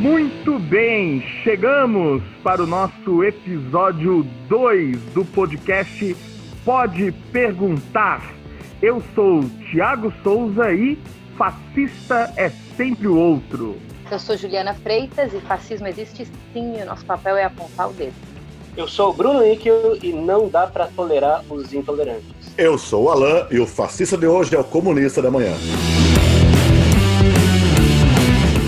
Muito bem, chegamos para o nosso episódio 2 do podcast Pode Perguntar. Eu sou Tiago Souza e fascista é sempre o outro. Eu sou Juliana Freitas e fascismo existe sim e o nosso papel é apontar o dedo. Eu sou o Bruno Níquel e não dá para tolerar os intolerantes. Eu sou o Alain e o fascista de hoje é o comunista da manhã.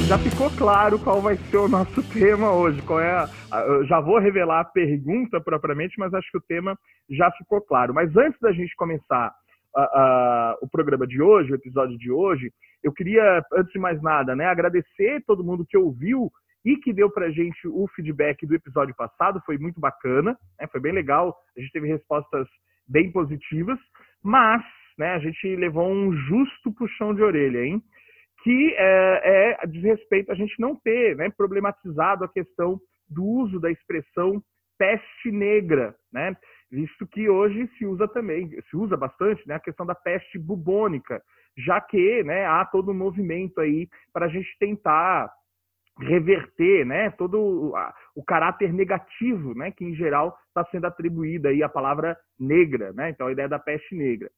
Já ficou claro qual vai ser o nosso tema hoje. Qual é a, eu já vou revelar a pergunta propriamente, mas acho que o tema já ficou claro. Mas antes da gente começar uh, uh, o programa de hoje, o episódio de hoje, eu queria, antes de mais nada, né, agradecer todo mundo que ouviu e que deu pra gente o feedback do episódio passado, foi muito bacana, né, foi bem legal, a gente teve respostas bem positivas, mas né, a gente levou um justo puxão de orelha, hein? Que é, é diz respeito a gente não ter né, problematizado a questão do uso da expressão peste negra, né? Visto que hoje se usa também, se usa bastante, né, a questão da peste bubônica, já que, né, há todo um movimento aí para a gente tentar reverter, né, todo o, caráter negativo, né, que em geral está sendo atribuída aí à palavra negra, né? Então a ideia da peste negra.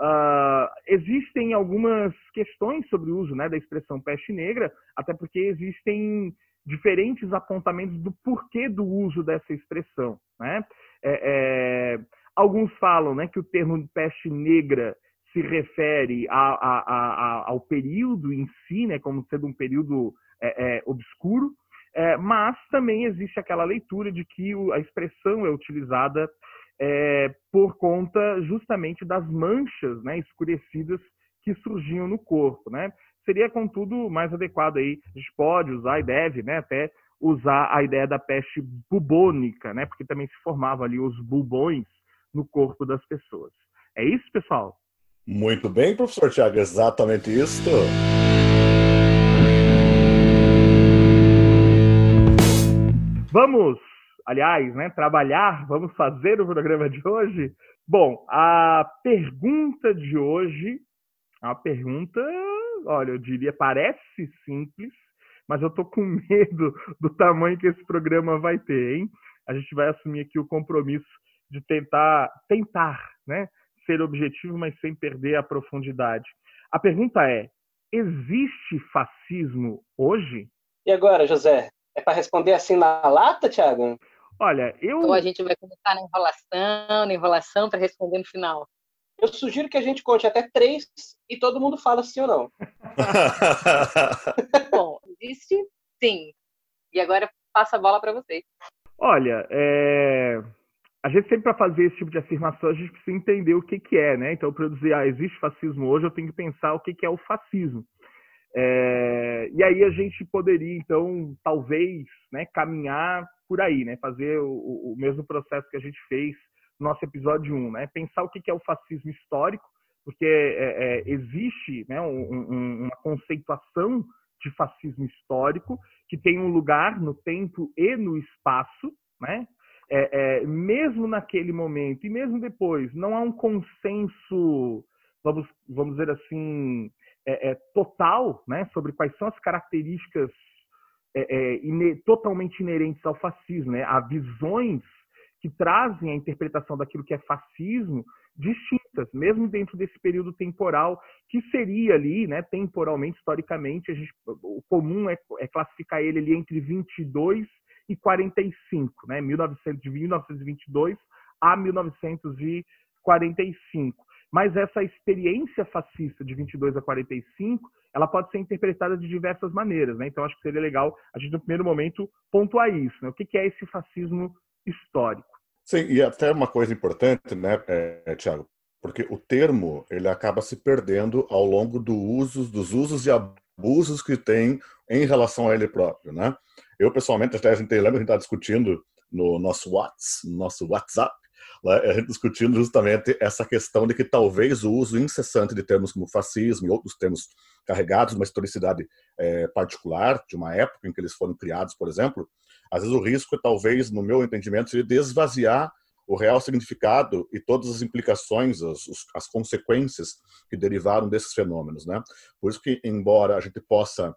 Uh, existem algumas questões sobre o uso né, da expressão peste negra, até porque existem diferentes apontamentos do porquê do uso dessa expressão. Né? É, é, alguns falam né, que o termo peste negra se refere a, a, a, ao período em si, né, como sendo um período é, é obscuro, é, mas também existe aquela leitura de que a expressão é utilizada é, por conta justamente das manchas né, escurecidas que surgiam no corpo. Né? Seria, contudo, mais adequado aí, a gente pode usar e deve né, até usar a ideia da peste bubônica, né, porque também se formavam ali os bubões no corpo das pessoas. É isso, pessoal? Muito bem, professor Tiago, exatamente isso. Vamos aliás, né, trabalhar, vamos fazer o programa de hoje? Bom, a pergunta de hoje, a pergunta, olha, eu diria, parece simples, mas eu tô com medo do tamanho que esse programa vai ter, hein? A gente vai assumir aqui o compromisso de tentar, tentar, né, ser objetivo, mas sem perder a profundidade. A pergunta é: existe fascismo hoje? E agora, José? Para responder assim na lata, Thiago? Olha, eu. Ou a gente vai começar na enrolação, na enrolação para responder no final. Eu sugiro que a gente conte até três e todo mundo fala sim ou não. Bom, existe sim. E agora passa a bola para vocês. Olha, é... a gente sempre para fazer esse tipo de afirmação a gente precisa entender o que que é, né? Então, para eu dizer, ah, existe fascismo hoje, eu tenho que pensar o que que é o fascismo. É, e aí a gente poderia, então, talvez, né, caminhar por aí, né, fazer o, o, mesmo processo que a gente fez no nosso episódio 1, né, pensar o que é o fascismo histórico, porque é, é, existe né, um, um, uma conceituação de fascismo histórico que tem um lugar no tempo e no espaço, né, é, é, mesmo naquele momento e mesmo depois, não há um consenso, vamos, vamos dizer assim, é, é, total né, sobre quais são as características é, é, totalmente inerentes ao fascismo. Né? Há visões que trazem a interpretação daquilo que é fascismo distintas, mesmo dentro desse período temporal, que seria ali, né, temporalmente, historicamente, gente, o comum é, é classificar ele ali entre 22 e 45, né, 1900, de 1922 a 1945. Mas essa experiência fascista de 22 a 45, ela pode ser interpretada de diversas maneiras, né? Então acho que seria legal a gente no primeiro momento pontuar isso, né? O que é esse fascismo histórico? Sim, e até uma coisa importante, né, é, Tiago, porque o termo ele acaba se perdendo ao longo do usos, dos usos e abusos que tem em relação a ele próprio, né? Eu pessoalmente até a gente lembra a gente está discutindo no nosso WhatsApp, no nosso WhatsApp a gente discutindo justamente essa questão de que talvez o uso incessante de termos como fascismo e outros termos carregados de uma historicidade é, particular, de uma época em que eles foram criados, por exemplo, às vezes o risco é talvez, no meu entendimento, seria de esvaziar o real significado e todas as implicações, as, as consequências que derivaram desses fenômenos, né? Por isso que, embora a gente possa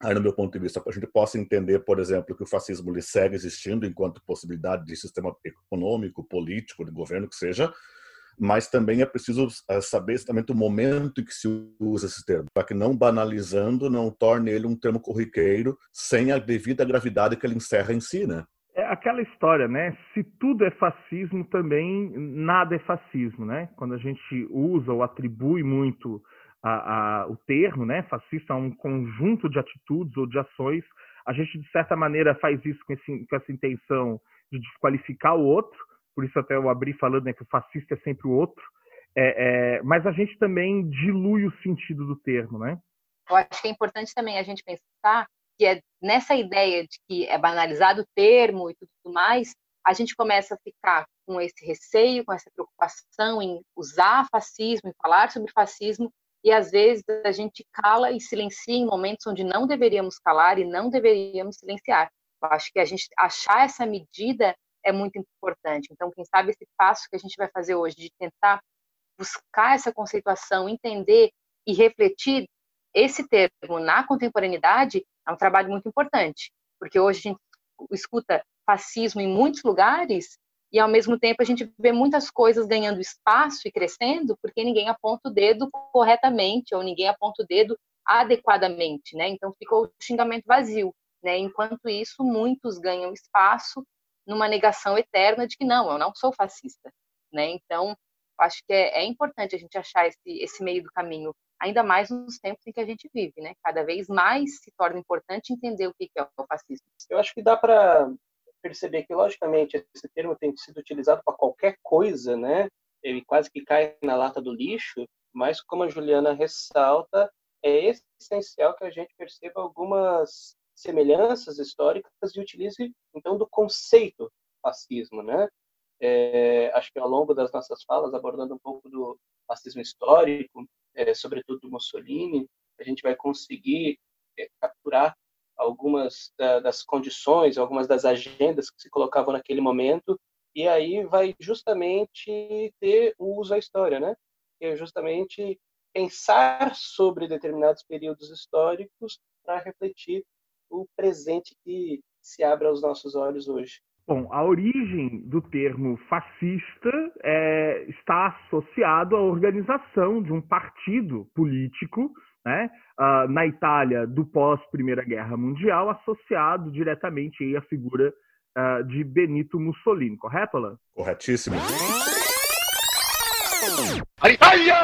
aí no meu ponto de vista, a gente possa entender, por exemplo, que o fascismo ele segue existindo enquanto possibilidade de sistema econômico, político, de governo que seja, mas também é preciso eh, saber exatamente o momento em que se usa esse termo, para que não banalizando, não torne ele um termo corriqueiro sem a devida gravidade que ele encerra em si, né? É aquela história, né? Se tudo é fascismo, também nada é fascismo, né? Quando a gente usa ou atribui muito a, a, o termo, né? Fascista um conjunto de atitudes ou de ações, a gente de certa maneira faz isso com, esse, com essa intenção de desqualificar o outro, por isso até eu abri falando né, que o fascista é sempre o outro, é, é, mas a gente também dilui o sentido do termo, né? Eu acho que é importante também a gente pensar que é nessa ideia de que é banalizado o termo e tudo mais, a gente começa a ficar com esse receio, com essa preocupação em usar fascismo, em falar sobre fascismo, e às vezes a gente cala e silencia em momentos onde não deveríamos calar e não deveríamos silenciar. Eu acho que a gente achar essa medida é muito importante. Então, quem sabe esse passo que a gente vai fazer hoje de tentar buscar essa conceituação, entender e refletir esse termo na contemporaneidade é um trabalho muito importante, porque hoje a gente escuta fascismo em muitos lugares e ao mesmo tempo a gente vê muitas coisas ganhando espaço e crescendo porque ninguém aponta o dedo corretamente ou ninguém aponta o dedo adequadamente, né? Então ficou o xingamento vazio, né? Enquanto isso, muitos ganham espaço numa negação eterna de que não, eu não sou fascista, né? Então, acho que é, é, importante a gente achar esse, esse meio do caminho, ainda mais nos tempos em que a gente vive, né? Cada vez mais se torna importante entender o que é o fascismo. Eu acho que dá para perceber que, logicamente, esse termo tem sido utilizado para qualquer coisa, né? Ele quase que cai na lata do lixo, mas como a Juliana ressalta, é essencial que a gente perceba algumas semelhanças históricas e utilize então do conceito fascismo, né? É, acho que ao longo das nossas falas, abordando um pouco do fascismo histórico, é, sobretudo do Mussolini, a gente vai conseguir é, capturar algumas da, das condições, algumas das agendas que se colocavam naquele momento, e aí vai justamente ter o uso da história, né? Que é justamente pensar sobre determinados períodos históricos para refletir o presente que se abre aos nossos olhos hoje. Bom, a origem do termo fascista é, está associado à organização de um partido político né, uh, na Itália do pós Primeira Guerra Mundial, associado diretamente à figura uh, de Benito Mussolini, correto, Alain? Corretíssimo. All'Italia,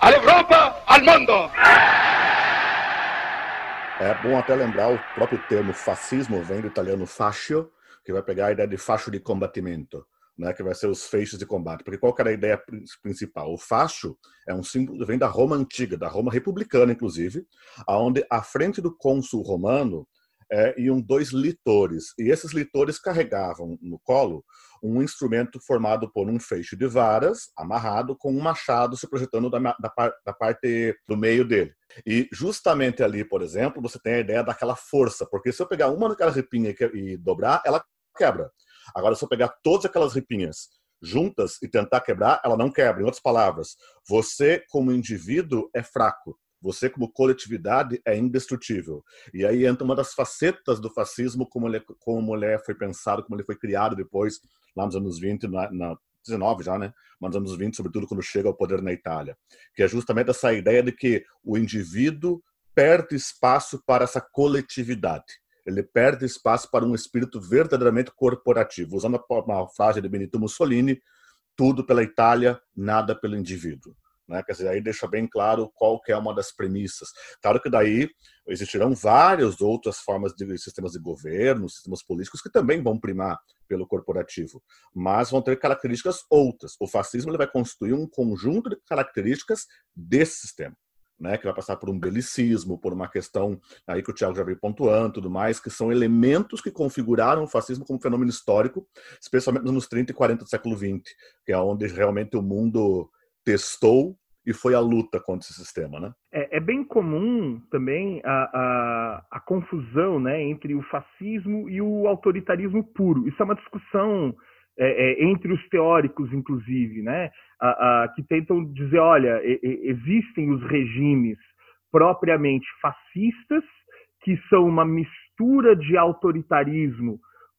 all'Europa, al mondo! É bom até lembrar o próprio termo fascismo vem do italiano fascio, que vai pegar a ideia de fascio de combatimento, né, que vai ser os feixes de combate. Porque qual era a ideia principal? O fascio é um símbolo vem da Roma antiga, da Roma republicana inclusive, aonde à frente do cônsul romano é, iam dois litores. E esses litores carregavam no colo um instrumento formado por um feixe de varas, amarrado, com um machado se projetando da, da, da parte do meio dele. E justamente ali, por exemplo, você tem a ideia daquela força, porque se eu pegar uma daquelas ripinhas e dobrar, ela quebra. Agora, se eu pegar todas aquelas ripinhas juntas e tentar quebrar, ela não quebra. Em outras palavras, você, como indivíduo, é fraco. Você, como coletividade, é indestrutível. E aí entra uma das facetas do fascismo, como ele, como ele foi pensado, como ele foi criado depois, lá nos anos 20, na, na 19 já, né? Mas nos anos 20, sobretudo quando chega ao poder na Itália. Que é justamente essa ideia de que o indivíduo perde espaço para essa coletividade. Ele perde espaço para um espírito verdadeiramente corporativo. Usando uma frase de Benito Mussolini, tudo pela Itália, nada pelo indivíduo. Né? Quer dizer, aí deixa bem claro qual que é uma das premissas. Claro que daí existirão várias outras formas de sistemas de governo, sistemas políticos que também vão primar pelo corporativo, mas vão ter características outras. O fascismo ele vai constituir um conjunto de características desse sistema. Né, que vai passar por um belicismo, por uma questão aí que o Tiago já veio pontuando, tudo mais, que são elementos que configuraram o fascismo como fenômeno histórico, especialmente nos 30 e 40 do século XX, que é onde realmente o mundo testou e foi a luta contra esse sistema, né? É, é bem comum também a, a, a, confusão né, entre o fascismo e o autoritarismo puro. Isso é uma discussão é, é, entre os teóricos, inclusive, né, a, a, que tentam dizer, olha, e, e, existem os regimes propriamente fascistas, que são uma mistura de autoritarismo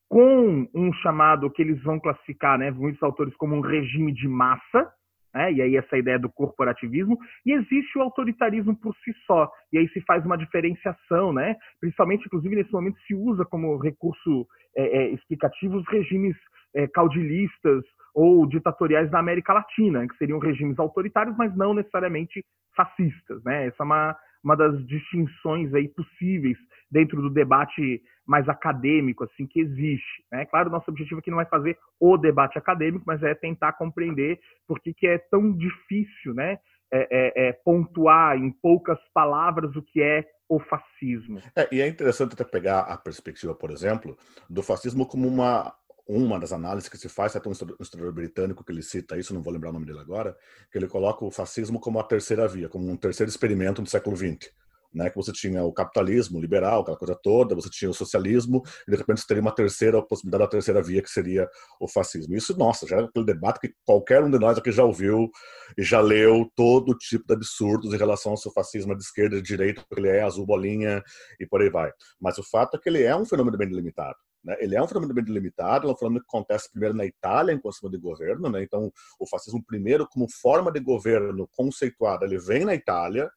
com um chamado que eles vão classificar, né, muitos autores como um regime de massa, né, e aí essa ideia do corporativismo, e existe o autoritarismo por si só, e aí se faz uma diferenciação, né, principalmente, inclusive, nesse momento se usa como recurso é, é, explicativo os regimes é, caudilistas ou ditatoriais da América Latina, que seriam regimes autoritários, mas não necessariamente fascistas, né, essa é uma, uma das distinções aí possíveis dentro do debate mais acadêmico assim que existe. Né? Claro, nosso objetivo aqui não é fazer o debate acadêmico, mas é tentar compreender por que, que é tão difícil né? É, é, é pontuar em poucas palavras o que é o fascismo. É, e é interessante até pegar a perspectiva, por exemplo, do fascismo como uma uma das análises que se faz, até um historiador britânico que ele cita isso, não vou lembrar o nome dele agora, que ele coloca o fascismo como a terceira via, como um terceiro experimento do século XX. Né, que você tinha o capitalismo liberal, aquela coisa toda, você tinha o socialismo, e de repente você teria uma terceira possibilidade, a terceira via, que seria o fascismo. Isso, nossa, já é aquele debate que qualquer um de nós aqui já ouviu e já leu todo tipo de absurdos em relação ao seu fascismo de esquerda de direita, porque ele é azul bolinha e por aí vai. Mas o fato é que ele é um fenômeno bem delimitado. Né? Ele é um fenômeno bem delimitado, é um fenômeno que acontece primeiro na Itália, enquanto sistema de governo. Né? Então, o fascismo, primeiro, como forma de governo conceituada, ele vem na Itália,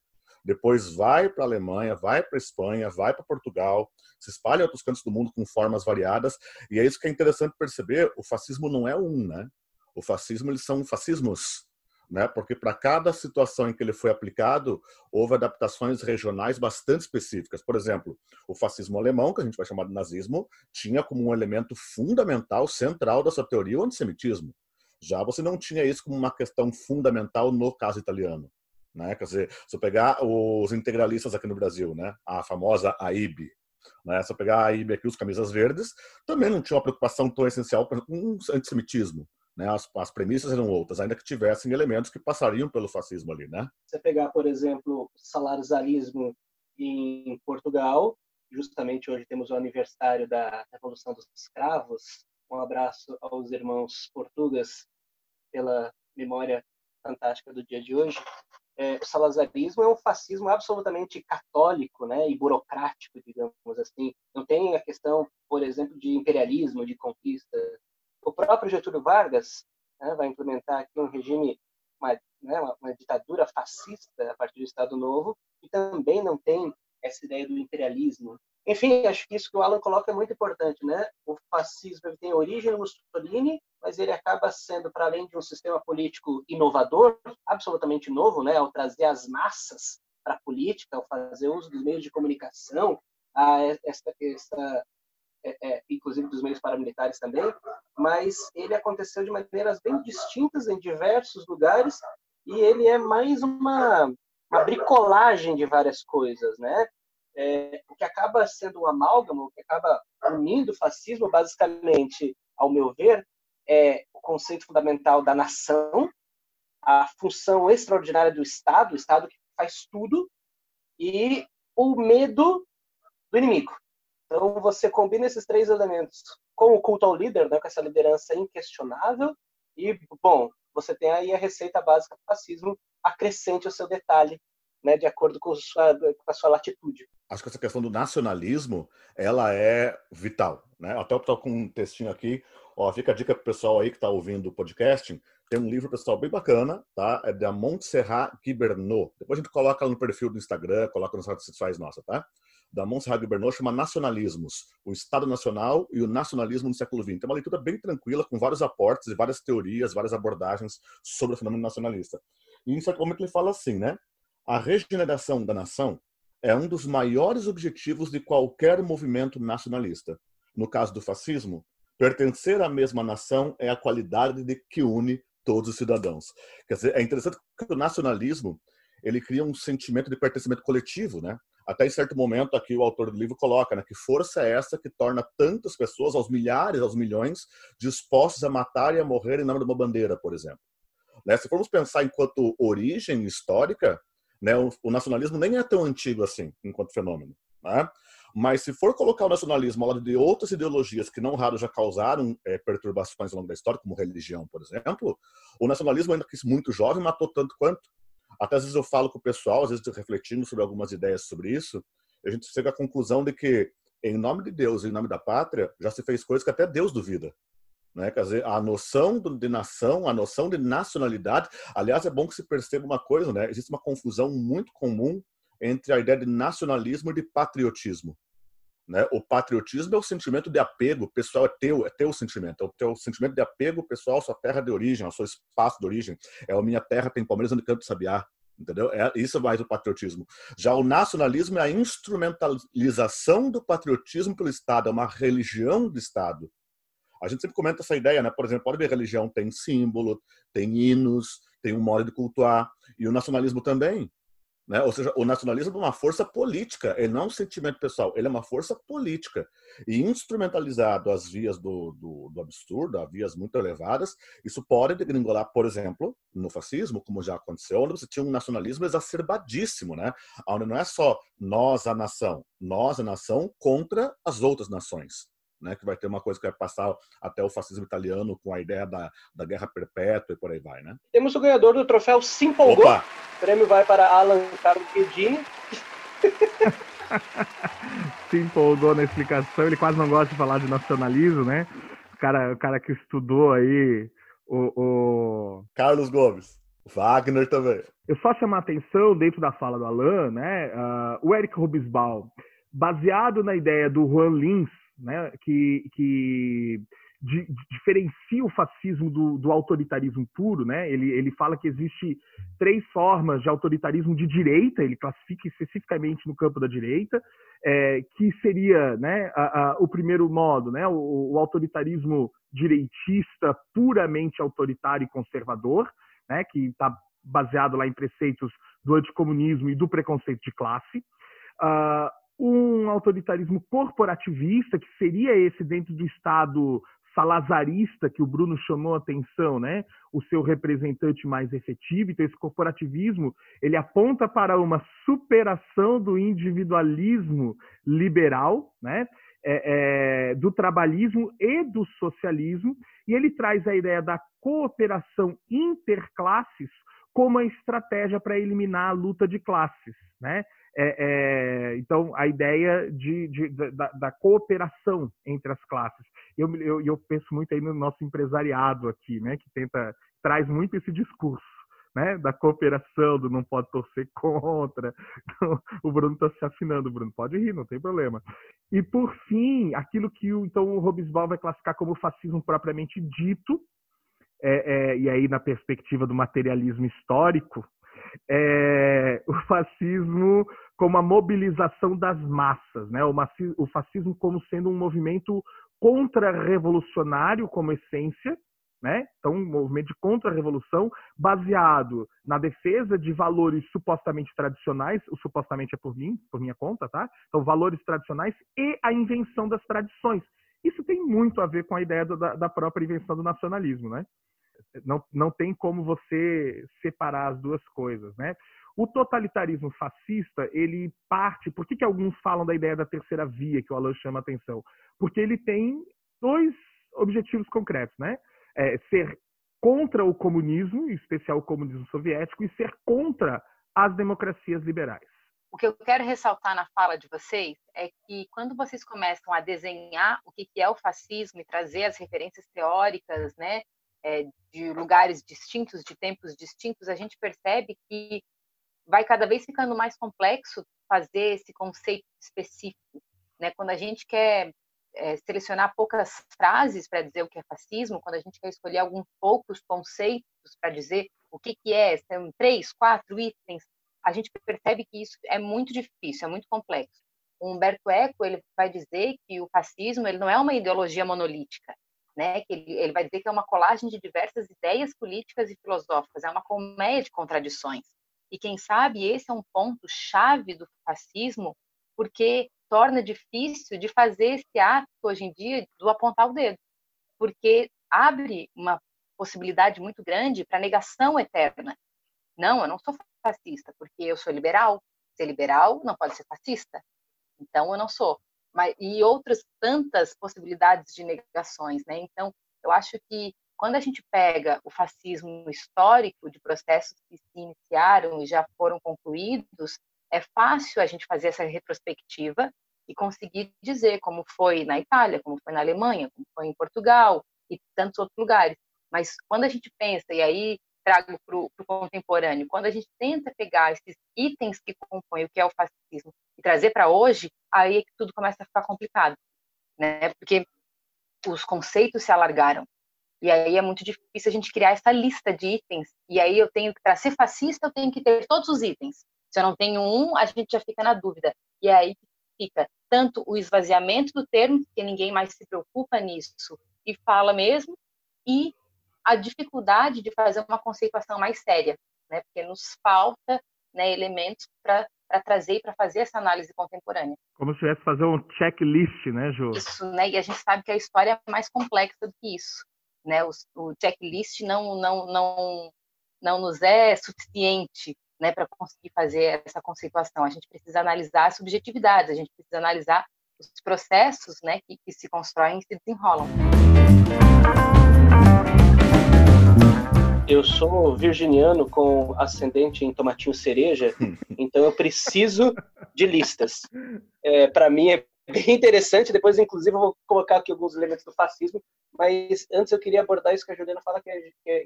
depois vai para a Alemanha, vai para a Espanha, vai para Portugal, se espalha em outros cantos do mundo com formas variadas. E é isso que é interessante perceber: o fascismo não é um, né? O fascismo, eles são fascismos né? Porque para cada situação em que ele foi aplicado, houve adaptações regionais bastante específicas. Por exemplo, o fascismo alemão, que a gente vai chamar de nazismo, tinha como um elemento fundamental, central da sua teoria o antissemitismo. Já você não tinha isso como uma questão fundamental no caso italiano. Né? Quer dizer, se eu pegar os integralistas aqui no Brasil, né? a famosa AIB, né? se eu pegar a AIB aqui, os camisas verdes, também não tinha uma preocupação tão essencial com o antissemitismo. Né? As, as premissas eram outras, ainda que tivessem elementos que passariam pelo fascismo ali, né? Você pegar, por exemplo, o salarizarismo em Portugal, justamente hoje temos o aniversário da Revolução dos Escravos. Um abraço aos irmãos portugueses pela memória fantástica do dia de hoje. É, o salazarismo é um fascismo absolutamente católico né, e burocrático, digamos assim. Não tem a questão, por exemplo, de imperialismo, de conquista. O próprio Getúlio Vargas né, vai implementar aqui um regime, uma, né, uma, ditadura fascista a partir do Estado Novo, e também não tem essa ideia do imperialismo. Enfim, acho que isso que o Alan coloca é muito importante, né? O fascismo tem origem no Mussolini, mas ele acaba sendo, para além de um sistema político inovador, absolutamente novo, né? Ao trazer as massas para a política, ao fazer uso dos meios de comunicação, a essa, essa é, é, inclusive dos meios paramilitares também, mas ele aconteceu de maneiras bem distintas em diversos lugares e ele é mais uma, uma bricolagem de várias coisas, né? É, o que acaba sendo um amálgama, o que acaba unindo o fascismo, basicamente, ao meu ver, é o conceito fundamental da nação, a função extraordinária do Estado, o Estado que faz tudo, e o medo do inimigo. Então, você combina esses três elementos com o culto ao líder, né, com essa liderança inquestionável, e, bom, você tem aí a receita básica do fascismo, acrescente o seu detalhe, né, de acordo com, sua, com a sua latitude. Acho que essa questão do nacionalismo, ela é vital. Né? Até eu estou com um textinho aqui, ó, fica a dica para o pessoal aí que está ouvindo o podcast, tem um livro, pessoal, bem bacana, tá? É da Montserrat Guibernot. Depois a gente coloca no perfil do Instagram, coloca nas redes sociais nossa, tá? Da Montserrat Guibernot chama Nacionalismos, o Estado Nacional e o Nacionalismo no século XX. É uma leitura bem tranquila, com vários aportes e várias teorias, várias abordagens sobre o fenômeno nacionalista. E em certo momento ele fala assim, né? A regeneração da nação é um dos maiores objetivos de qualquer movimento nacionalista. No caso do fascismo, pertencer à mesma nação é a qualidade de que une todos os cidadãos. Quer dizer, é interessante que o nacionalismo ele cria um sentimento de pertencimento coletivo, né? Até em certo momento aqui o autor do livro coloca, né, que força é essa que torna tantas pessoas, aos milhares, aos milhões, dispostos a matar e a morrer em nome de uma bandeira, por exemplo. Né? Se formos pensar enquanto origem histórica, né, o, o, nacionalismo nem é tão antigo assim, enquanto fenômeno. Né? Mas se for colocar o nacionalismo ao lado de outras ideologias que não raro já causaram é, perturbações ao longo da história, como religião, por exemplo, o nacionalismo, ainda que muito jovem, matou tanto quanto. Até às vezes eu falo com o pessoal, às vezes refletindo sobre algumas ideias sobre isso, a gente chega à conclusão de que, em nome de Deus, em nome da pátria, já se fez coisas que até Deus duvida. Né? Quer dizer, a noção de nação, a noção de nacionalidade. Aliás, é bom que se perceba uma coisa, né? Existe uma confusão muito comum entre a ideia de nacionalismo e de patriotismo. Né? O patriotismo é o sentimento de apego pessoal, é teu, é teu sentimento, é o teu sentimento de apego pessoal à sua terra de origem, ao seu espaço de origem. É a minha terra tem Palmeiras onde canto sabiá, entendeu? É, isso mais o patriotismo. Já o nacionalismo é a instrumentalização do patriotismo pelo Estado, é uma religião do Estado. A gente sempre comenta essa ideia, né? Por exemplo, pode ver, religião tem símbolo, tem hinos, tem um modo de cultuar, e o nacionalismo também. Né? Ou seja, o nacionalismo é uma força política, ele não é um sentimento pessoal, ele é uma força política. E instrumentalizado às vias do, do, do absurdo, a vias muito elevadas, isso pode degringolar, por exemplo, no fascismo, como já aconteceu, onde você tinha um nacionalismo exacerbadíssimo, né? onde não é só nós, a nação, nós, a nação, contra as outras nações né, que vai ter uma coisa que vai passar até o fascismo italiano com a ideia da, da guerra perpétua e por aí vai, né? Temos o ganhador do troféu Se Empolgou. O prêmio vai para Alan Carlos Guedini. Se empolgou na explicação, ele quase não gosta de falar de nacionalismo, né? O cara, o cara que estudou aí o, o... Carlos Gomes. Wagner também. Eu só chamar a atenção dentro da fala do Alan, né? Uh, o Eric Rubisbal, baseado na ideia do Juan Lins, né, que, que di, diferencia o fascismo do, do, autoritarismo puro. Né? Ele, ele fala que existe três formas de autoritarismo de direita, ele classifica especificamente no campo da direita, é, que seria né, a, a, o primeiro modo, né, o, o, autoritarismo direitista puramente autoritário e conservador, né, que está baseado lá em preceitos do anticomunismo e do preconceito de classe. Uh, um autoritarismo corporativista, que seria esse dentro do Estado salazarista que o Bruno chamou a atenção, né? O seu representante mais efetivo. Então, esse corporativismo ele aponta para uma superação do individualismo liberal, né? É, é, do trabalhismo e do socialismo, e ele traz a ideia da cooperação interclasses como a estratégia para eliminar a luta de classes, né? É, é, então, a ideia de, de da, da, cooperação entre as classes. Eu, eu, eu, penso muito aí no nosso empresariado aqui, né, que tenta, traz muito esse discurso. Né, da cooperação, do não pode torcer contra. Então, o Bruno está se afinando, Bruno. Pode rir, não tem problema. E por fim, aquilo que o, então o Robesbal vai classificar como fascismo propriamente dito, é, é, e aí na perspectiva do materialismo histórico, é, o fascismo como a mobilização das massas, né? o fascismo como sendo um movimento contra-revolucionário como essência, né? Então, um movimento de contra-revolução baseado na defesa de valores supostamente tradicionais, o supostamente é por mim, por minha conta, tá? Então, valores tradicionais e a invenção das tradições. Isso tem muito a ver com a ideia da, da própria invenção do nacionalismo, né? Não, não tem como você separar as duas coisas, né? O totalitarismo fascista, ele parte. Por que, que alguns falam da ideia da terceira via, que o Alan chama a atenção? Porque ele tem dois objetivos concretos, né? É ser contra o comunismo, em especial o comunismo soviético, e ser contra as democracias liberais. O que eu quero ressaltar na fala de vocês é que quando vocês começam a desenhar o que é o fascismo e trazer as referências teóricas, né, é, de lugares distintos, de tempos distintos, a gente percebe que vai cada vez ficando mais complexo fazer esse conceito específico. Né? Quando a gente quer é, selecionar poucas frases para dizer o que é fascismo, quando a gente quer escolher alguns poucos conceitos para dizer o que, que é, são três, quatro itens, a gente percebe que isso é muito difícil, é muito complexo. O Humberto Eco ele vai dizer que o fascismo ele não é uma ideologia monolítica, né? Que ele, ele vai dizer que é uma colagem de diversas ideias políticas e filosóficas, é uma colmeia de contradições. E quem sabe esse é um ponto chave do fascismo, porque torna difícil de fazer esse ato hoje em dia do apontar o dedo, porque abre uma possibilidade muito grande para negação eterna. Não, eu não sou fascista, porque eu sou liberal. Ser liberal não pode ser fascista. Então, eu não sou. Mas, e outras tantas possibilidades de negações, né? Então, eu acho que quando a gente pega o fascismo histórico de processos que se iniciaram e já foram concluídos, é fácil a gente fazer essa retrospectiva e conseguir dizer como foi na Itália, como foi na Alemanha, como foi em Portugal e tantos outros lugares. Mas quando a gente pensa, e aí trago para o contemporâneo, quando a gente tenta pegar esses itens que compõem o que é o fascismo e trazer para hoje, aí é que tudo começa a ficar complicado, né? Porque os conceitos se alargaram. E aí é muito difícil a gente criar essa lista de itens. E aí eu tenho que, para ser fascista, eu tenho que ter todos os itens. Se eu não tenho um, a gente já fica na dúvida. E aí fica tanto o esvaziamento do termo, que ninguém mais se preocupa nisso e fala mesmo, e a dificuldade de fazer uma conceituação mais séria, né? Porque nos falta né, elementos para trazer e para fazer essa análise contemporânea. Como se tivesse fazer um checklist, né, Ju? Isso, né? E a gente sabe que a história é mais complexa do que isso, né? O, o checklist não não não não nos é suficiente, né, para conseguir fazer essa conceituação. A gente precisa analisar as subjetividades, a gente precisa analisar os processos, né, que, que se constroem e se desenrolam. Eu sou virginiano com ascendente em tomatinho cereja, então eu preciso de listas. É, Para mim é bem interessante, depois inclusive eu vou colocar aqui alguns elementos do fascismo, mas antes eu queria abordar isso que a Juliana fala que é, é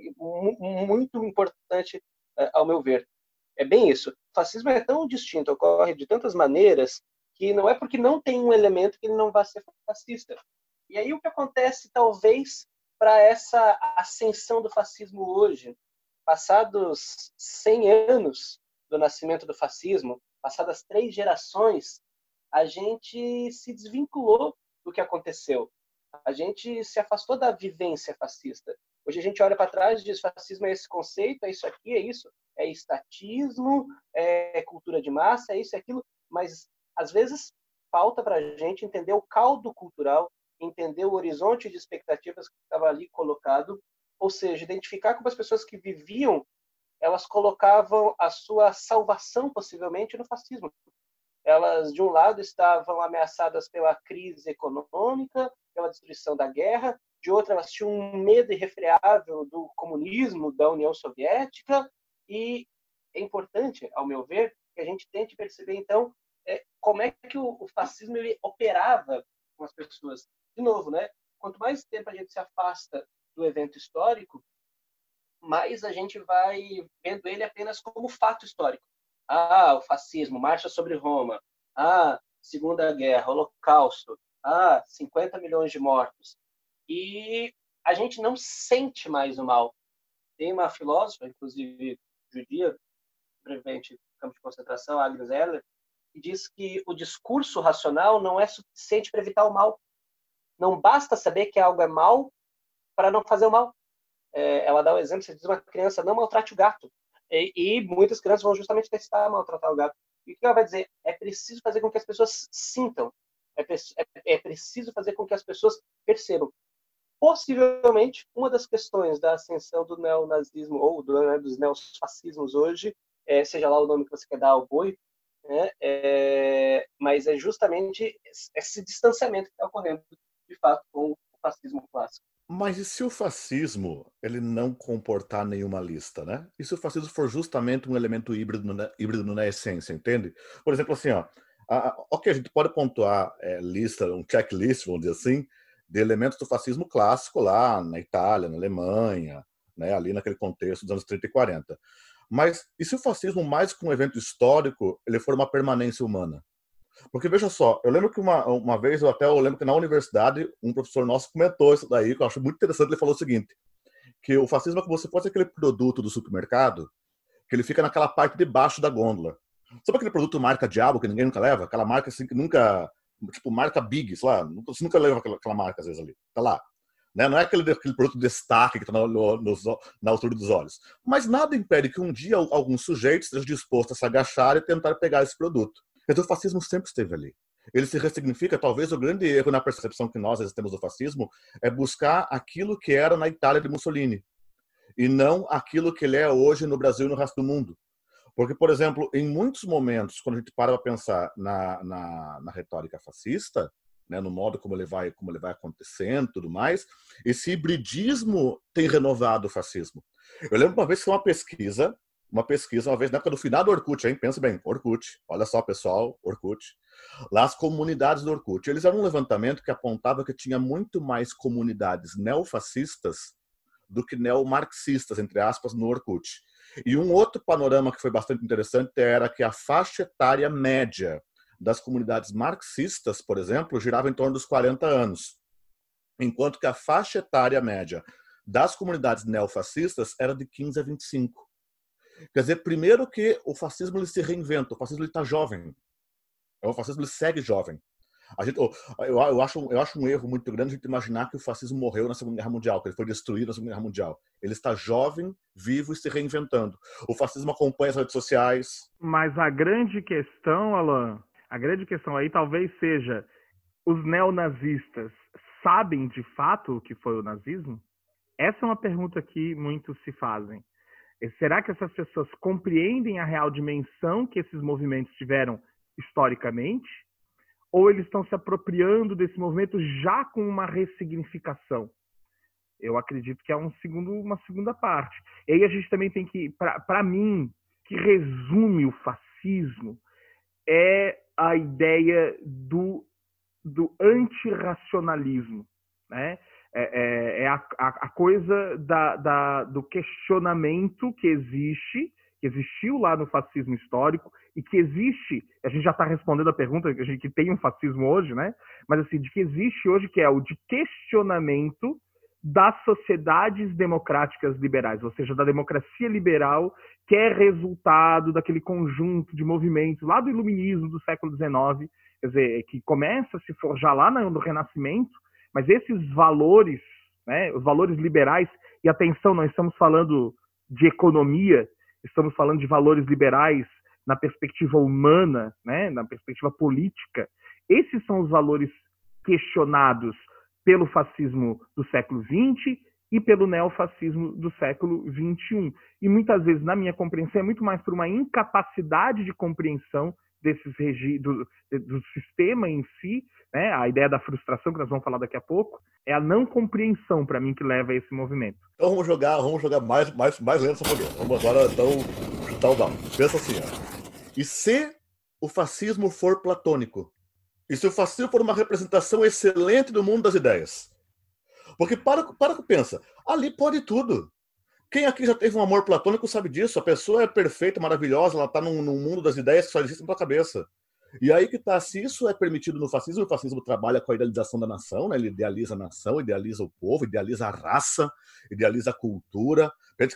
muito importante é, ao meu ver. É bem isso. O fascismo é tão distinto, ocorre de tantas maneiras, que não é porque não tem um elemento que ele não vai ser fascista. E aí o que acontece, talvez, para essa ascensão do fascismo hoje. Passados 100 anos do nascimento do fascismo, passadas três gerações, a gente se desvinculou do que aconteceu. A gente se afastou da vivência fascista. Hoje a gente olha para trás e diz: fascismo é esse conceito, é isso aqui, é isso, é estatismo, é cultura de massa, é isso, é aquilo. Mas às vezes falta para a gente entender o caldo cultural entender o horizonte de expectativas que estava ali colocado, ou seja, identificar como as pessoas que viviam, elas colocavam a sua salvação possivelmente no fascismo. Elas, de um lado, estavam ameaçadas pela crise econômica, pela destruição da guerra, de outro, elas tinham um medo irrefreável do comunismo, da União Soviética, e é importante, ao meu ver, que a gente tente perceber, então, é, como é que o fascismo ele operava com as pessoas de novo, né? Quanto mais tempo a gente se afasta do evento histórico, mais a gente vai vendo ele apenas como fato histórico. Ah, o fascismo, marcha sobre Roma. Ah, Segunda Guerra, Holocausto. Ah, 50 milhões de mortos. E a gente não sente mais o mal. Tem uma filósofa, inclusive judia, sobrevivente do campo de concentração, Agnes Heller, que diz que o discurso racional não é suficiente para evitar o mal. Não basta saber que algo é mal para não fazer o mal. É, ela dá o um exemplo, você diz uma criança, não maltrate o gato. E, e, muitas crianças vão justamente testar maltratar o gato. E o que ela vai dizer? É preciso fazer com que as pessoas sintam. É, é, é preciso fazer com que as pessoas percebam. Possivelmente, uma das questões da ascensão do neonazismo ou do, né, dos neofascismos hoje, é, seja lá o nome que você quer dar ao boi, né, é, mas é justamente esse distanciamento que está ocorrendo de fato, com o fascismo clássico. Mas e se o fascismo ele não comportar nenhuma lista, né? E se o fascismo for justamente um elemento híbrido na, híbrido na essência, entende? Por exemplo, assim, ó, a, ok, a gente pode pontuar é, lista, um checklist, vamos dizer assim, de elementos do fascismo clássico lá na Itália, na Alemanha, né, ali naquele contexto dos anos 30 e 40. Mas e se o fascismo, mais que um evento histórico, ele for uma permanência humana? Porque veja só, eu lembro que uma, uma vez, eu até eu lembro que na universidade, um professor nosso comentou isso daí, que eu acho muito interessante. Ele falou o seguinte: que o fascismo é como se fosse aquele produto do supermercado que ele fica naquela parte de baixo da gôndola. Sabe aquele produto marca diabo que ninguém nunca leva? Aquela marca assim que nunca. Tipo, marca Big, sei lá. Você nunca leva aquela, aquela marca às vezes ali. Tá lá. Né? Não é aquele, aquele produto destaque que está na altura dos olhos. Mas nada impede que um dia algum sujeito esteja disposto a se agachar e tentar pegar esse produto. Então, o fascismo sempre esteve ali. Ele se ressignifica, talvez o grande erro na percepção que nós temos do fascismo é buscar aquilo que era na Itália de Mussolini e não aquilo que ele é hoje no Brasil e no resto do mundo. Porque, por exemplo, em muitos momentos, quando a gente para para pensar na, na, na retórica fascista, né, no modo como ele vai como ele vai acontecendo tudo mais esse hibridismo tem renovado o fascismo eu lembro uma vez que uma pesquisa uma pesquisa uma vez na época do final do Orkut hein pensa bem Orkut olha só pessoal Orkut lá as comunidades do Orkut eles eram um levantamento que apontava que tinha muito mais comunidades neofascistas do que neomarxistas entre aspas no Orkut e um outro panorama que foi bastante interessante era que a faixa etária média das comunidades marxistas, por exemplo, girava em torno dos 40 anos, enquanto que a faixa etária média das comunidades neofascistas era de 15 a 25. Quer dizer, primeiro que o fascismo ele se reinventa, o fascismo está jovem, o fascismo ele segue jovem. A gente, eu, eu, acho, eu acho um erro muito grande a gente imaginar que o fascismo morreu na Segunda Guerra Mundial, que ele foi destruído na Segunda Guerra Mundial. Ele está jovem, vivo e se reinventando. O fascismo acompanha as redes sociais. Mas a grande questão, Alan, a grande questão aí talvez seja: os neonazistas sabem de fato o que foi o nazismo? Essa é uma pergunta que muitos se fazem. Será que essas pessoas compreendem a real dimensão que esses movimentos tiveram historicamente? Ou eles estão se apropriando desse movimento já com uma ressignificação? Eu acredito que é um segundo, uma segunda parte. E aí a gente também tem que, para mim, que resume o fascismo, é a ideia do, do antirracionalismo, né? É, é, é a, a, coisa da, da, do questionamento que existe, que existiu lá no fascismo histórico e que existe, a gente já está respondendo a pergunta que a gente que tem um fascismo hoje, né? Mas assim, de que existe hoje, que é o de questionamento das sociedades democráticas liberais, ou seja, da democracia liberal, que é resultado daquele conjunto de movimentos lá do iluminismo do século XIX, quer dizer, que começa a se forjar lá no Renascimento, mas esses valores, né, os valores liberais, e atenção, nós estamos falando de economia, estamos falando de valores liberais na perspectiva humana, né, na perspectiva política, esses são os valores questionados pelo fascismo do século XX e pelo neofascismo do século XXI. E muitas vezes, na minha compreensão, é muito mais por uma incapacidade de compreensão desses regi do, do sistema em si, né? a ideia da frustração que nós vamos falar daqui a pouco, é a não compreensão para mim que leva a esse movimento. Então vamos jogar, vamos jogar mais, mais, mais lento essa fogueira. Vamos agora então chutar o dado. Pensa assim, ó. E se o fascismo for platônico? E se o fascismo for uma representação excelente do mundo das ideias? Porque para, para que pensa, ali pode tudo. Quem aqui já teve um amor platônico sabe disso. A pessoa é perfeita, maravilhosa, ela está num, num, mundo das ideias que só existe na sua cabeça. E aí que tá, se isso é permitido no fascismo, o fascismo trabalha com a idealização da nação, né? ele idealiza a nação, idealiza o povo, idealiza a raça, idealiza a cultura. Que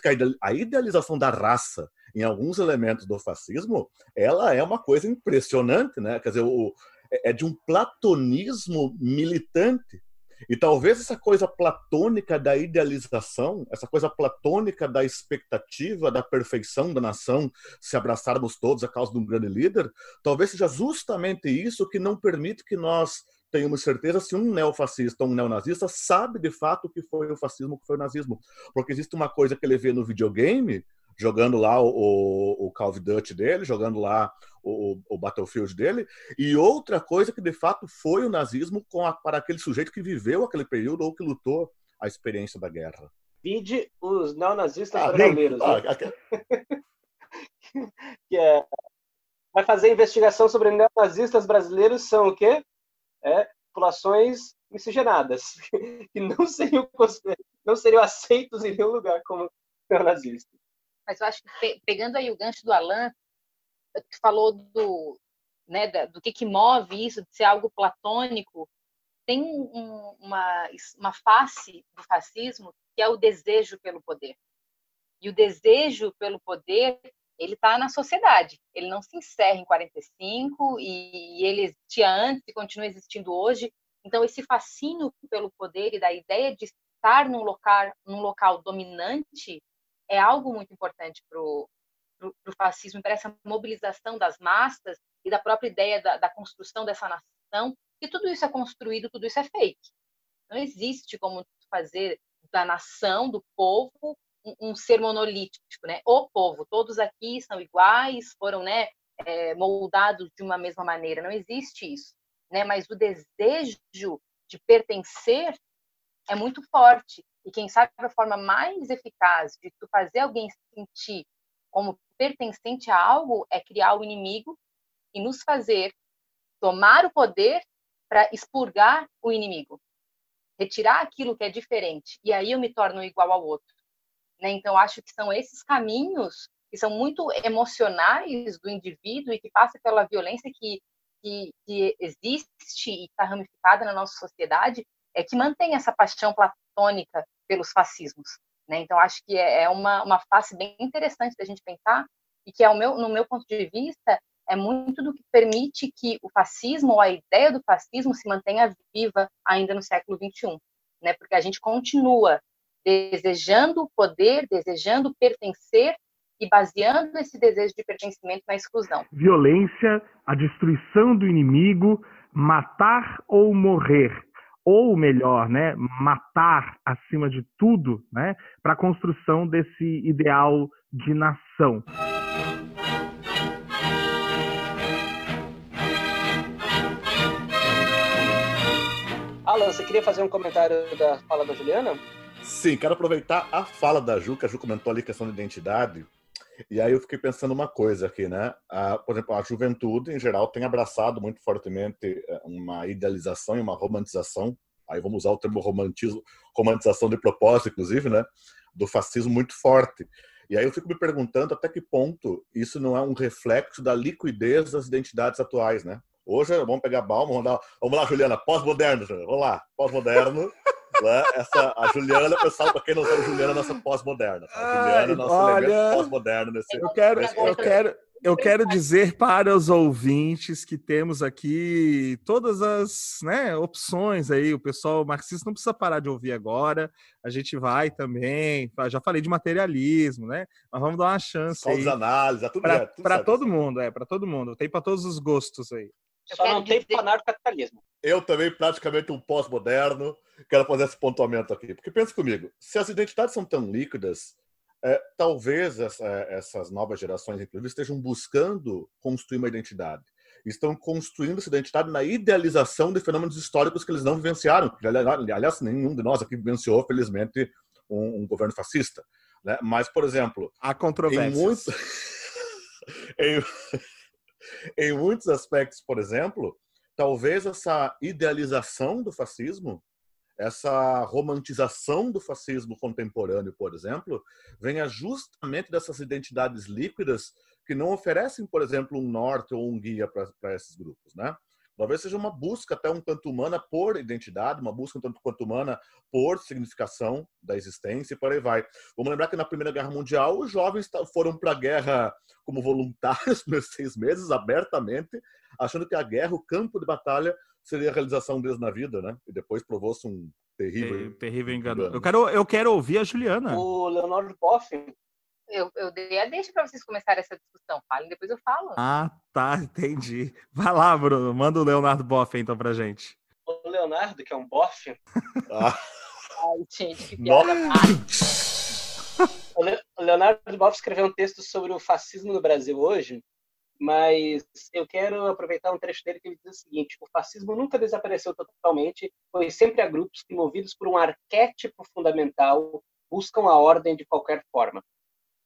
a idealização da raça em alguns elementos do fascismo, ela é uma coisa impressionante, né? Quer dizer, o, é, é de um platonismo militante. E talvez essa coisa platônica da idealização, essa coisa platônica da expectativa da perfeição da nação, se abraçarmos todos a causa de um grande líder, talvez seja justamente isso que não permite que nós tenhamos certeza se um neofascista ou um neonazista sabe de fato o que foi o fascismo, o que foi o nazismo. Porque existe uma coisa que ele vê no videogame, jogando lá o, o Call of Duty dele, jogando lá o, o, Battlefield dele, e outra coisa que de fato foi o nazismo a, para aquele sujeito que viveu aquele período ou que lutou a experiência da guerra. Vide os neonazistas ah, brasileiros. Ah, né? que é, vai fazer investigação sobre neonazistas brasileiros são o quê? É, populações miscigenadas, que não seriam, não seriam aceitos em nenhum lugar como neonazistas. Mas eu acho que pegando aí o gancho do Alan, que falou do, né, do que, que move isso, de ser algo platônico, tem um, uma, uma face do fascismo que é o desejo pelo poder. E o desejo pelo poder, ele está na sociedade. Ele não se encerra em 45 e ele existia antes e continua existindo hoje. Então, esse fascínio pelo poder e da ideia de estar num local, num local dominante é algo muito importante para o fascismo, para essa mobilização das massas e da própria ideia da, da, construção dessa nação. E tudo isso é construído, tudo isso é fake. Não existe como fazer da nação, do povo, um, um, ser monolítico, né? O povo, todos aqui são iguais, foram, né, é, moldados de uma mesma maneira. Não existe isso, né? Mas o desejo de pertencer é muito forte. E quem sabe a forma mais eficaz de tu fazer alguém sentir como pertencente a algo é criar o inimigo e nos fazer tomar o poder para expurgar o inimigo, retirar aquilo que é diferente. E aí eu me torno igual ao outro. Né? Então acho que são esses caminhos que são muito emocionais do indivíduo e que passa pela violência que que, que existe e está ramificada na nossa sociedade é que mantém essa paixão platônica pelos fascismos. Né? Então, acho que é, é uma, uma face bem interessante da gente pensar e que, ao meu, no meu ponto de vista, é muito do que permite que o fascismo ou a ideia do fascismo se mantenha viva ainda no século XXI, né? Porque a gente continua desejando poder, desejando pertencer e baseando esse desejo de pertencimento na exclusão. Violência, a destruição do inimigo, matar ou morrer ou melhor, né, matar acima de tudo, né, para a construção desse ideal de nação. Alan, você queria fazer um comentário da fala da Juliana? Sim, quero aproveitar a fala da Ju, que a Ju comentou ali a questão de identidade. E aí eu fiquei pensando uma coisa aqui, né? A, por exemplo, a juventude, em geral, tem abraçado muito fortemente eh, uma idealização e uma romantização aí vamos usar o termo romantismo, romantização de propósito, inclusive, né, do fascismo muito forte. E aí eu fico me perguntando até que ponto isso não é um reflexo da liquidez das identidades atuais, né? Hoje, vamos pegar Balma, vamos, dar, vamos lá, Juliana, pós-moderno, vamos lá, pós-moderno. né? Essa, a Juliana, pessoal, para quem não sabe, a Juliana é nossa pós-moderna. A Juliana é nosso olha, pós-moderno nesse. Eu quero, eu quero, eu quero dizer para os ouvintes que temos aqui todas as né, opções aí. O pessoal marxista não precisa parar de ouvir agora. A gente vai também. Já falei de materialismo, né? Mas vamos dar uma chance aí. análises, tudo Para todo mundo, é, para todo mundo. Tem para todos os gostos aí. Só não tem para anarcocapitalismo. Eu também, praticamente um pós-moderno, quero fazer esse pontuamento aqui. Porque pensa comigo, se as identidades são tão líquidas, é, talvez essa, essas novas gerações, inclusive, estejam buscando construir uma identidade. Estão construindo essa identidade na idealização de fenômenos históricos que eles não vivenciaram. Aliás, nenhum de nós aqui vivenciou, felizmente, um, um governo fascista. Né? Mas, por exemplo, há controvérsias. Em, muito... em... em muitos aspectos, por exemplo, talvez essa idealização do fascismo essa romantização do fascismo contemporâneo, por exemplo, venha justamente dessas identidades líquidas que não oferecem, por exemplo, um norte ou um guia para esses grupos, né? Talvez seja uma busca até um tanto humana por identidade, uma busca um tanto quanto humana por significação da existência e por aí vai. Vamos lembrar que na Primeira Guerra Mundial os jovens foram para a guerra como voluntários por seis meses, abertamente, achando que a guerra, o campo de batalha, seria a realização deles na vida, né? E depois provou-se um terrível, terrível engano. Eu quero, eu quero ouvir a Juliana. O Leonardo Boff. Eu, eu dei a deixa para vocês começarem essa discussão. Falem, depois eu falo. Ah, tá, entendi. Vai lá, Bruno. Manda o Leonardo Boff então pra gente. O Leonardo, que é um boff. ah. Ai, gente, que piada. o Leonardo Boff escreveu um texto sobre o fascismo no Brasil hoje mas eu quero aproveitar um trecho dele que ele diz o seguinte: o fascismo nunca desapareceu totalmente, pois sempre há grupos que, movidos por um arquétipo fundamental, buscam a ordem de qualquer forma.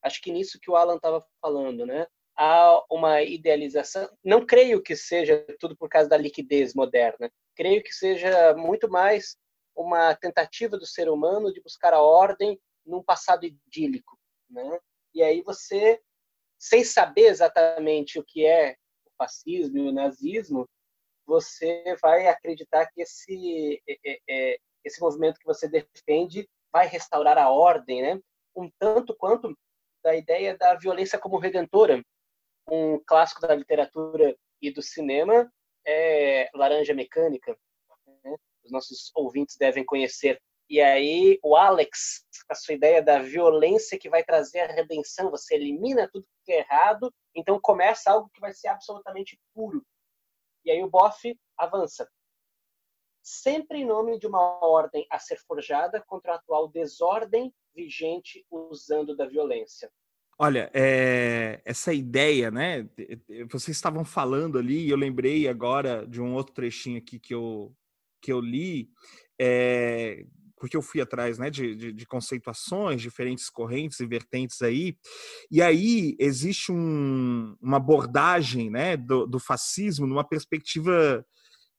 Acho que nisso que o Alan estava falando, né? Há uma idealização. Não creio que seja tudo por causa da liquidez moderna. Creio que seja muito mais uma tentativa do ser humano de buscar a ordem num passado idílico, né? E aí você sem saber exatamente o que é o fascismo e o nazismo, você vai acreditar que esse, esse movimento que você defende vai restaurar a ordem, né? um tanto quanto da ideia da violência como redentora. Um clássico da literatura e do cinema é Laranja Mecânica. Né? Os nossos ouvintes devem conhecer e aí o Alex, a sua ideia da violência que vai trazer a redenção, você elimina tudo que é errado, então começa algo que vai ser absolutamente puro. E aí o Boff avança. Sempre em nome de uma ordem a ser forjada contra a atual desordem vigente usando da violência. Olha, é, essa ideia, né? Vocês estavam falando ali, e eu lembrei agora de um outro trechinho aqui que eu, que eu li, é, porque eu fui atrás né, de, de, de, conceituações, diferentes correntes e vertentes aí, e aí existe um, uma abordagem né, do, do fascismo numa perspectiva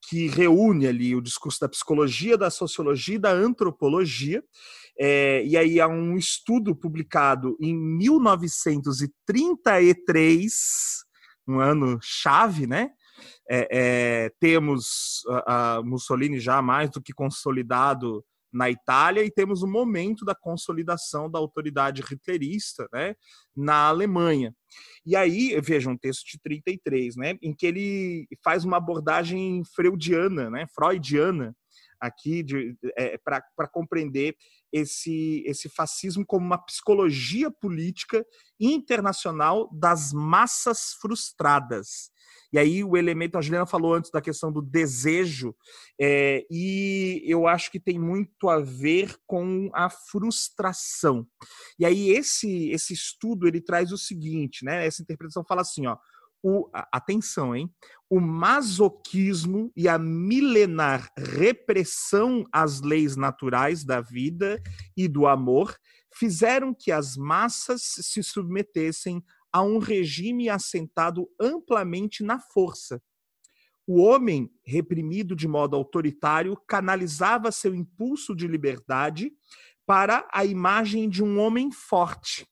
que reúne ali o discurso da psicologia, da sociologia e da antropologia. É, e aí há um estudo publicado em 1933, um ano chave, né? É, é, temos a, a Mussolini já mais do que consolidado na Itália e temos o momento da consolidação da autoridade hitlerista né, na Alemanha. E aí, veja, um texto de 33, né, em que ele faz uma abordagem freudiana, né, freudiana, aqui é, para compreender esse, esse fascismo como uma psicologia política internacional das massas frustradas. E aí o elemento, a Juliana falou antes da questão do desejo, é, e eu acho que tem muito a ver com a frustração. E aí esse, esse estudo ele traz o seguinte, né? Essa interpretação fala assim, ó, o, atenção, hein? O masoquismo e a milenar repressão às leis naturais da vida e do amor fizeram que as massas se submetessem a um regime assentado amplamente na força. O homem, reprimido de modo autoritário, canalizava seu impulso de liberdade para a imagem de um homem forte,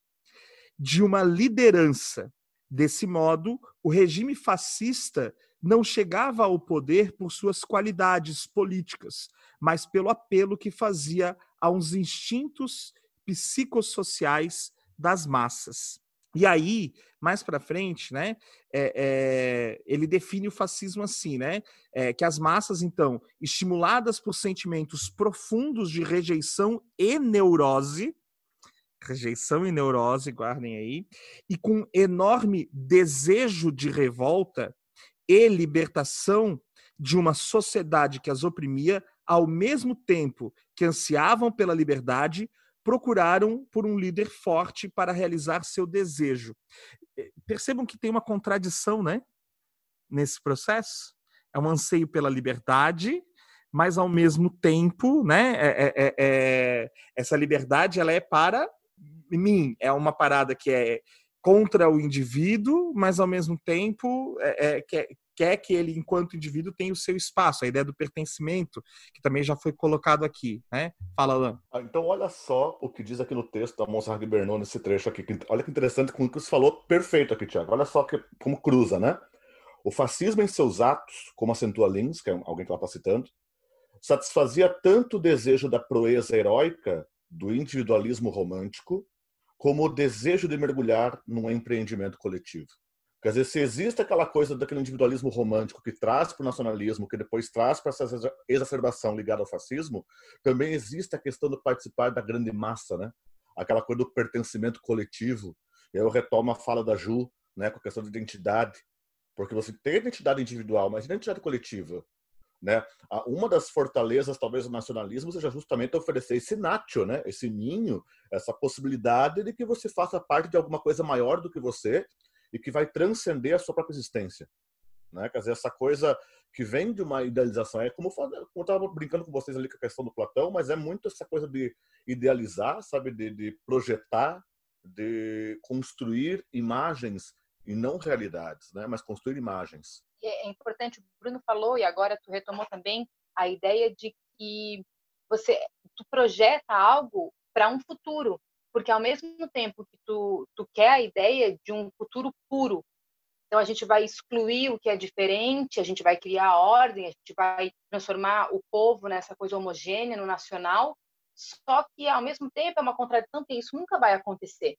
de uma liderança. Desse modo, o regime fascista não chegava ao poder por suas qualidades políticas, mas pelo apelo que fazia a uns instintos psicossociais das massas. E aí, mais para frente, né, é, é, ele define o fascismo assim, né, é, que as massas, então, estimuladas por sentimentos profundos de rejeição e neurose, rejeição e neurose, guardem aí, e com enorme desejo de revolta e libertação de uma sociedade que as oprimia, ao mesmo tempo que ansiavam pela liberdade, procuraram por um líder forte para realizar seu desejo. Eh, percebam que tem uma contradição, né? Nesse processo. É um anseio pela liberdade, mas ao mesmo tempo, né? É, é, é, essa liberdade ela é para mim. É uma parada que é contra o indivíduo, mas ao mesmo tempo é, é, quer, quer que ele, enquanto indivíduo, tenha o seu espaço, a ideia do pertencimento, que também já foi colocado aqui, né? Fala, Alain. Ah, então, olha só o que diz aqui no texto da Monserrat Bernon, nesse trecho aqui. Olha que interessante como que você falou perfeito aqui, Tiago. Olha só que, como cruza, né? O fascismo em seus atos, como acentua Lins, que é alguém que ela está citando, satisfazia tanto o desejo da proeza heróica, do individualismo romântico, como o desejo de mergulhar num empreendimento coletivo. Quer dizer, se existe aquela coisa daquele individualismo romântico que traz para o nacionalismo, que depois traz para essa exacerbação ligada ao fascismo, também existe a questão do participar da grande massa, né? Aquela coisa do pertencimento coletivo. E aí eu retomo a fala da Ju, né, com a questão de identidade, porque você tem identidade individual, mas identidade coletiva. Né? Uma das fortalezas, talvez, do nacionalismo seja justamente oferecer esse nacho, né? esse ninho, essa possibilidade de que você faça parte de alguma coisa maior do que você e que vai transcender a sua própria existência. Né? Quer dizer, essa coisa que vem de uma idealização, é como, eu estava brincando com vocês ali com a questão do Platão, mas é muito essa coisa de idealizar, sabe, de, de projetar, de construir imagens e não realidades, né? mas construir imagens. É importante, o Bruno falou, e agora tu retomou também, a ideia de que você tu projeta algo para um futuro, porque ao mesmo tempo que tu, tu quer a ideia de um futuro puro, então a gente vai excluir o que é diferente, a gente vai criar a ordem, a gente vai transformar o povo nessa coisa homogênea, no nacional, só que ao mesmo tempo é uma contradição, porque isso nunca vai acontecer,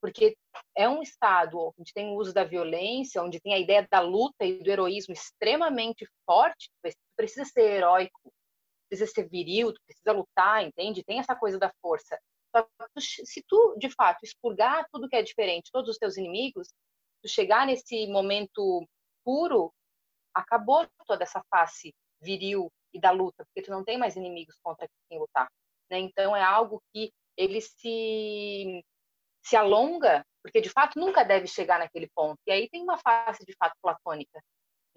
porque é um Estado onde tem o uso da violência, onde tem a ideia da luta e do heroísmo extremamente forte, tu precisa ser heróico, precisa ser viril, tu precisa lutar, entende? Tem essa coisa da força se tu, de fato, expurgar tudo que é diferente, todos os teus inimigos, tu chegar nesse momento puro, acabou toda essa face viril e da luta, porque tu não tem mais inimigos contra quem lutar. Né? Então, é algo que ele se, se alonga, porque de fato nunca deve chegar naquele ponto. E aí tem uma face de fato platônica.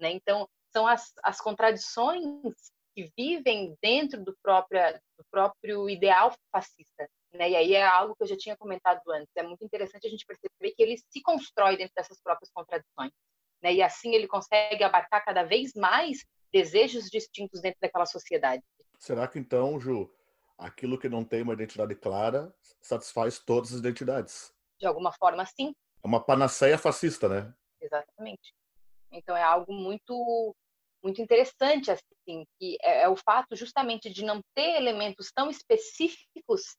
Né? Então, são as, as contradições que vivem dentro do próprio, do próprio ideal fascista. Né? E aí é algo que eu já tinha comentado antes. É muito interessante a gente perceber que ele se constrói dentro dessas próprias contradições. Né? E assim ele consegue abarcar cada vez mais desejos distintos dentro daquela sociedade. Será que então, Ju, aquilo que não tem uma identidade clara satisfaz todas as identidades? De alguma forma, sim. É uma panaceia fascista, né? Exatamente. Então é algo muito muito interessante assim, que é, é o fato justamente de não ter elementos tão específicos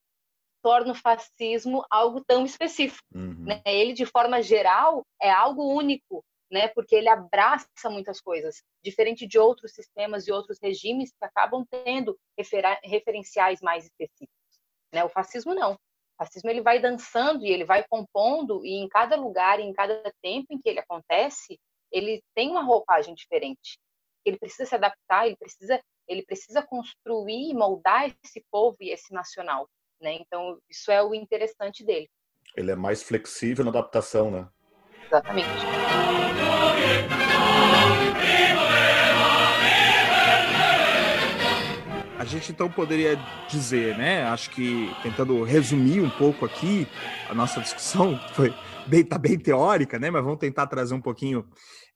torna o fascismo algo tão específico. Uhum. Né? Ele, de forma geral, é algo único, né? porque ele abraça muitas coisas, diferente de outros sistemas e outros regimes que acabam tendo refer referenciais mais específicos. Né? O fascismo não. O fascismo ele vai dançando e ele vai compondo, e em cada lugar, em cada tempo em que ele acontece, ele tem uma roupagem diferente. Ele precisa se adaptar, ele precisa, ele precisa construir e moldar esse povo e esse nacional. Né? Então, isso é o interessante dele. Ele é mais flexível na adaptação, né? Exatamente. A gente então poderia dizer, né? Acho que tentando resumir um pouco aqui a nossa discussão, foi bem, tá bem teórica, né? Mas vamos tentar trazer um pouquinho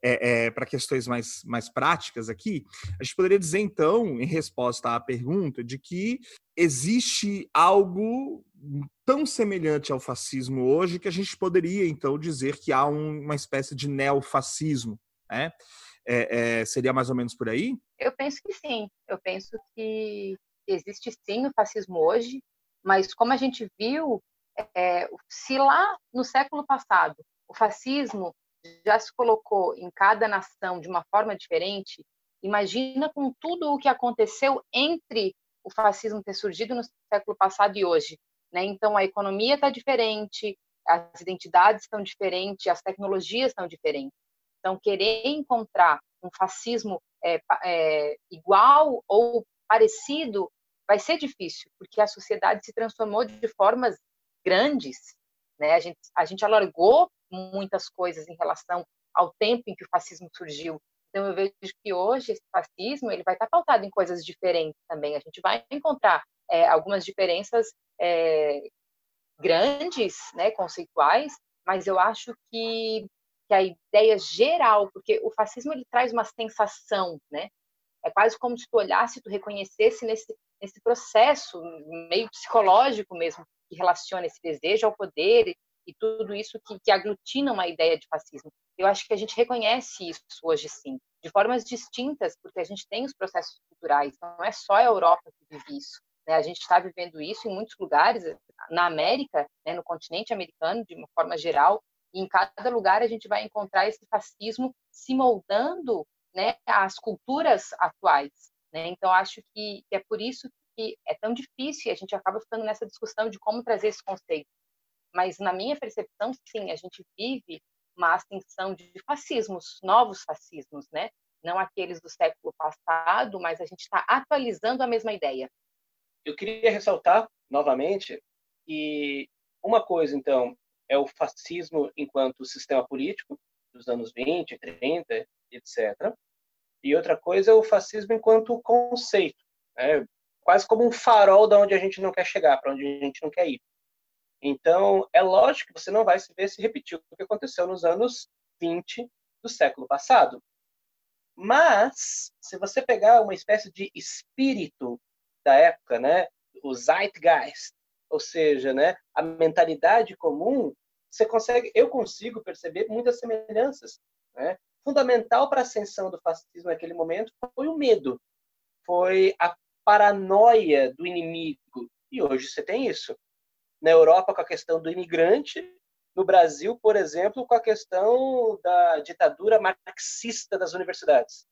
é, é, para questões mais, mais práticas aqui, a gente poderia dizer, então, em resposta à pergunta, de que existe algo tão semelhante ao fascismo hoje que a gente poderia, então, dizer que há um, uma espécie de neofascismo, né? É, seria mais ou menos por aí? Eu penso que sim. Eu penso que existe sim o fascismo hoje, mas como a gente viu, é, se lá no século passado o fascismo já se colocou em cada nação de uma forma diferente, imagina com tudo o que aconteceu entre o fascismo ter surgido no século passado e hoje. Né? Então, a economia está diferente, as identidades estão diferentes, as tecnologias estão diferentes. Então, querer encontrar um fascismo é, é, igual ou parecido vai ser difícil, porque a sociedade se transformou de formas grandes. Né? A, gente, a gente alargou muitas coisas em relação ao tempo em que o fascismo surgiu. Então eu vejo que hoje esse fascismo ele vai estar pautado em coisas diferentes também. A gente vai encontrar é, algumas diferenças é, grandes, né, conceituais, mas eu acho que, que a ideia geral, porque o fascismo ele traz uma sensação, né? É quase como se tu olhasse, tu reconhecesse nesse nesse processo meio psicológico mesmo que relaciona esse desejo ao poder e tudo isso que, que aglutina uma ideia de fascismo. Eu acho que a gente reconhece isso hoje sim, de formas distintas, porque a gente tem os processos culturais, não é só a Europa que vive isso. Né? A gente está vivendo isso em muitos lugares, na América, né, no continente americano, de uma forma geral, e em cada lugar a gente vai encontrar esse fascismo se moldando né, às culturas atuais. Né? Então, acho que, é por isso que é tão difícil e a gente acaba ficando nessa discussão de como trazer esse conceito. Mas, na minha percepção, sim, a gente vive uma ascensão de fascismos, novos fascismos, né? Não aqueles do século passado, mas a gente está atualizando a mesma ideia. Eu queria ressaltar, novamente, que uma coisa, então, é o fascismo enquanto sistema político dos anos 20, 30, etc. E outra coisa é o fascismo enquanto conceito, né? quase como um farol de onde a gente não quer chegar, para onde a gente não quer ir. Então, é lógico que você não vai se ver se repetir o que aconteceu nos anos 20 do século passado. Mas, se você pegar uma espécie de espírito da época, né, o zeitgeist, ou seja, né, a mentalidade comum, você consegue, eu consigo perceber muitas semelhanças. Né? Fundamental para a ascensão do fascismo naquele momento foi o medo, foi a paranoia do inimigo. E hoje você tem isso na Europa com a questão do imigrante, no Brasil, por exemplo, com a questão da ditadura marxista das universidades.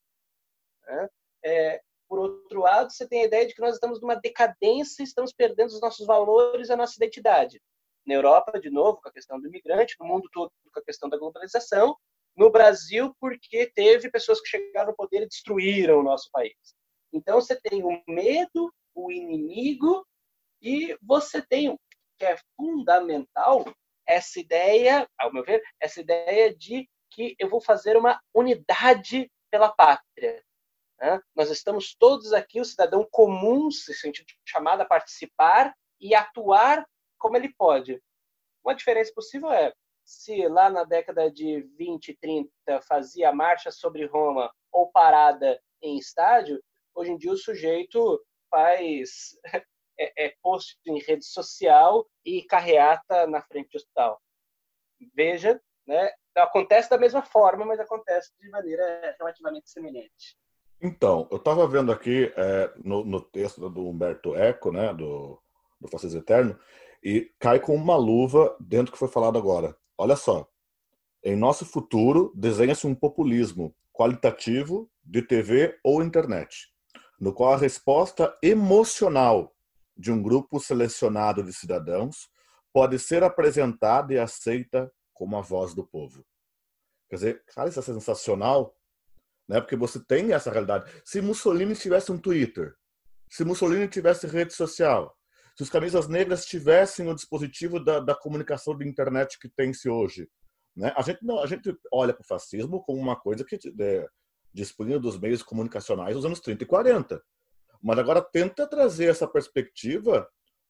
Né? É, por outro lado, você tem a ideia de que nós estamos numa decadência, estamos perdendo os nossos valores, a nossa identidade. Na Europa, de novo, com a questão do imigrante, no mundo todo, com a questão da globalização, no Brasil, porque teve pessoas que chegaram ao poder e destruíram o nosso país. Então, você tem o medo, o inimigo, e você tem que é fundamental essa ideia, ao meu ver, essa ideia de que eu vou fazer uma unidade pela pátria. Né? Nós estamos todos aqui, o cidadão comum, se sentindo chamado a participar e atuar como ele pode. Uma diferença possível é, se lá na década de 20 e 30 fazia marcha sobre Roma ou parada em estádio, hoje em dia o sujeito faz é, é post em rede social e carreata na frente do hospital. Veja, né? acontece da mesma forma, mas acontece de maneira relativamente semelhante. Então, eu estava vendo aqui é, no, no, texto do Humberto Eco, né, do, do Fascismo Eterno, e cai com uma luva dentro que foi falado agora. Olha só, em nosso futuro desenha-se um populismo qualitativo de TV ou internet, no qual a resposta emocional de um grupo selecionado de cidadãos pode ser apresentada e aceita como a voz do povo. Quer dizer, cara, isso é sensacional, né? Porque você tem essa realidade. Se Mussolini tivesse um Twitter, se Mussolini tivesse rede social, se os camisas negras tivessem o dispositivo da, da comunicação de internet que tem-se hoje, né? A gente não, a gente olha para o fascismo como uma coisa que é, dos meios comunicacionais dos anos 30 e 40. Mas agora tenta trazer essa perspectiva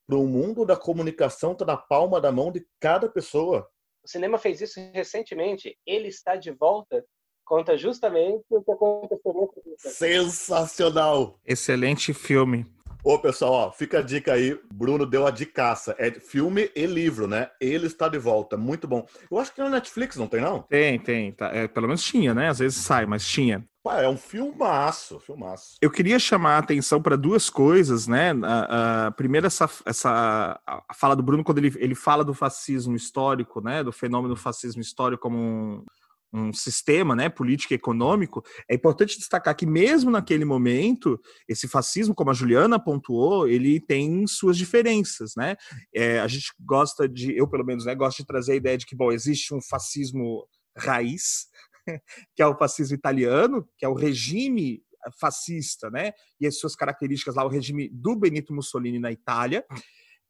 para o mundo da comunicação está na palma da mão de cada pessoa. O cinema fez isso recentemente. Ele está de volta. Conta justamente o que aconteceu. Sensacional! Excelente filme. Ô, pessoal, ó, fica a dica aí. Bruno deu a dicaça. É filme e livro, né? Ele está de volta. Muito bom. Eu acho que na Netflix não tem, não? Tem, tem. Tá. É, pelo menos tinha, né? Às vezes sai, mas tinha. É um filmaço, filmaço. Eu queria chamar a atenção para duas coisas, né? A, a, primeiro, essa, essa a fala do Bruno, quando ele, ele fala do fascismo histórico, né? Do fenômeno fascismo histórico como um, um sistema né, político e econômico, é importante destacar que mesmo naquele momento, esse fascismo, como a Juliana pontuou, ele tem suas diferenças, né? É, a gente gosta de, eu pelo menos, né, gosto de trazer a ideia de que, bom, existe um fascismo raiz, que é o fascismo italiano, que é o regime fascista, né? E as suas características lá, o regime do Benito Mussolini na Itália,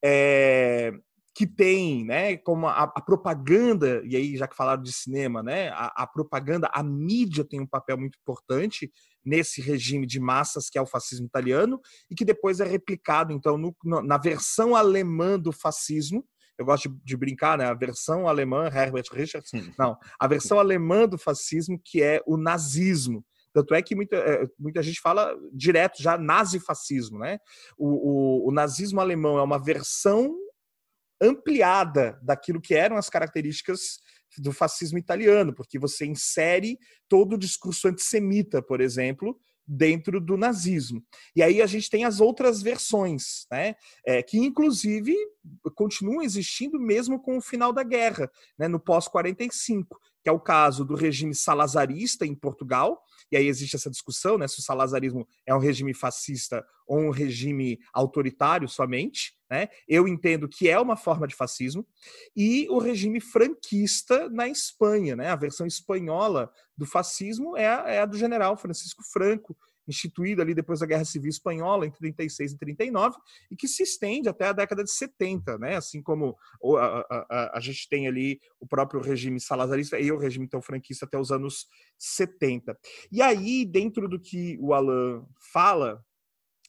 é, que tem, né, como a, a, propaganda, e aí já que falaram de cinema, né, a, a, propaganda, a mídia tem um papel muito importante nesse regime de massas que é o fascismo italiano e que depois é replicado, então, no, no, na versão alemã do fascismo, eu gosto de, de, brincar, né? A versão alemã, Herbert Richards, não, a versão alemã do fascismo, que é o nazismo. Tanto é que muita, é, muita gente fala direto já nazifascismo, né? O, o, o nazismo alemão é uma versão ampliada daquilo que eram as características do fascismo italiano, porque você insere todo o discurso antissemita, por exemplo, dentro do nazismo. E aí a gente tem as outras versões, né, é, que inclusive continuam existindo mesmo com o final da guerra, né, no pós-45, que é o caso do regime salazarista em Portugal, e aí existe essa discussão, né, se o salazarismo é um regime fascista ou um regime autoritário somente, né? Eu entendo que é uma forma de fascismo e o regime franquista na Espanha, né? A versão espanhola do fascismo é a, é a do general Francisco Franco, instituído ali depois da Guerra Civil Espanhola, entre 36 e 39, e que se estende até a década de 70, né? assim como a, a, a, a gente tem ali o próprio regime salazarista e o regime então franquista até os anos 70. E aí, dentro do que o Alan fala,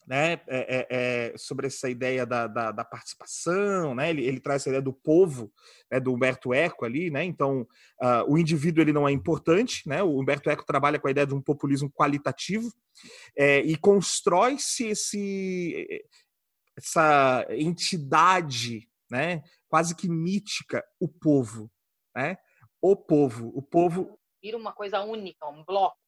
né, é, é, é, sobre essa ideia da, da, da participação, né, ele, ele, traz essa ideia do povo, né, do Humberto Eco ali, né, então uh, o indivíduo ele não é importante, né, o Humberto Eco trabalha com a ideia de um populismo qualitativo é, e constrói-se esse essa entidade, né, quase que mítica, o povo, né, o povo, o povo vira uma coisa única, um bloco,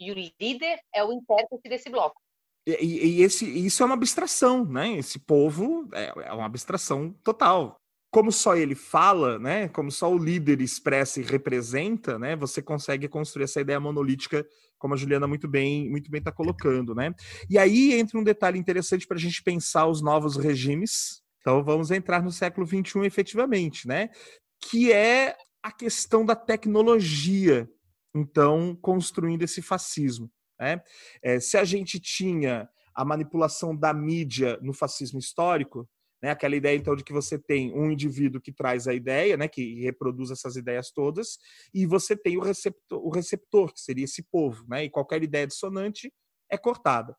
e o líder é o intérprete desse bloco. E, e esse, isso é uma abstração, né? Esse povo é, é uma abstração total como só ele fala, né, como só o líder expressa e representa, né, você consegue construir essa ideia monolítica, como a Juliana muito bem muito bem está colocando, né? E aí entra um detalhe interessante para a gente pensar os novos regimes. Então vamos entrar no século XXI efetivamente, né? Que é a questão da tecnologia, então construindo esse fascismo. Né? É, se a gente tinha a manipulação da mídia no fascismo histórico, Né? Aquela ideia, então, de que você tem um indivíduo que traz a ideia, né? que reproduz essas ideias todas, e você tem o receptor, o receptor que seria esse povo, né? e qualquer ideia dissonante é cortada.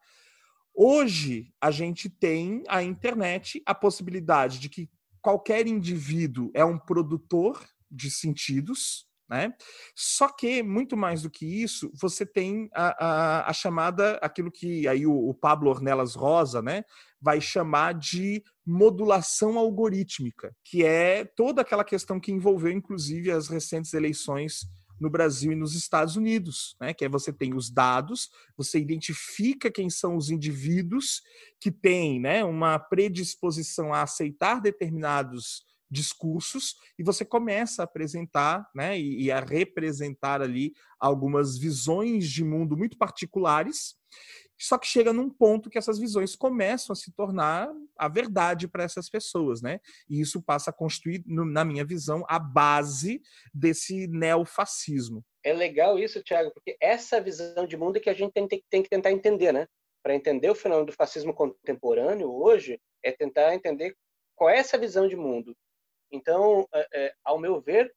Hoje, a gente tem a internet a possibilidade de que qualquer indivíduo é um produtor de sentidos, né? Só que, muito mais do que isso, você tem a, a, a chamada, aquilo que aí o, o, Pablo Ornelas Rosa né, vai chamar de modulação algorítmica, que é toda aquela questão que envolveu, inclusive, as recentes eleições no Brasil e nos Estados Unidos, né? Que é você tem os dados, você identifica quem são os indivíduos que têm, né, uma predisposição a aceitar determinados discursos e você começa a apresentar né, e, e, a representar ali algumas visões de mundo muito particulares. Só que chega num ponto que essas visões começam a se tornar a verdade para essas pessoas, né? E isso passa a constituir, na minha visão, a base desse neofascismo. É legal isso, Tiago, porque essa visão de mundo é que a gente tem, tem, tem que tentar entender, né? Para entender o fenômeno do fascismo contemporâneo hoje, é tentar entender qual é essa visão de mundo. Então, é, é, ao meu ver,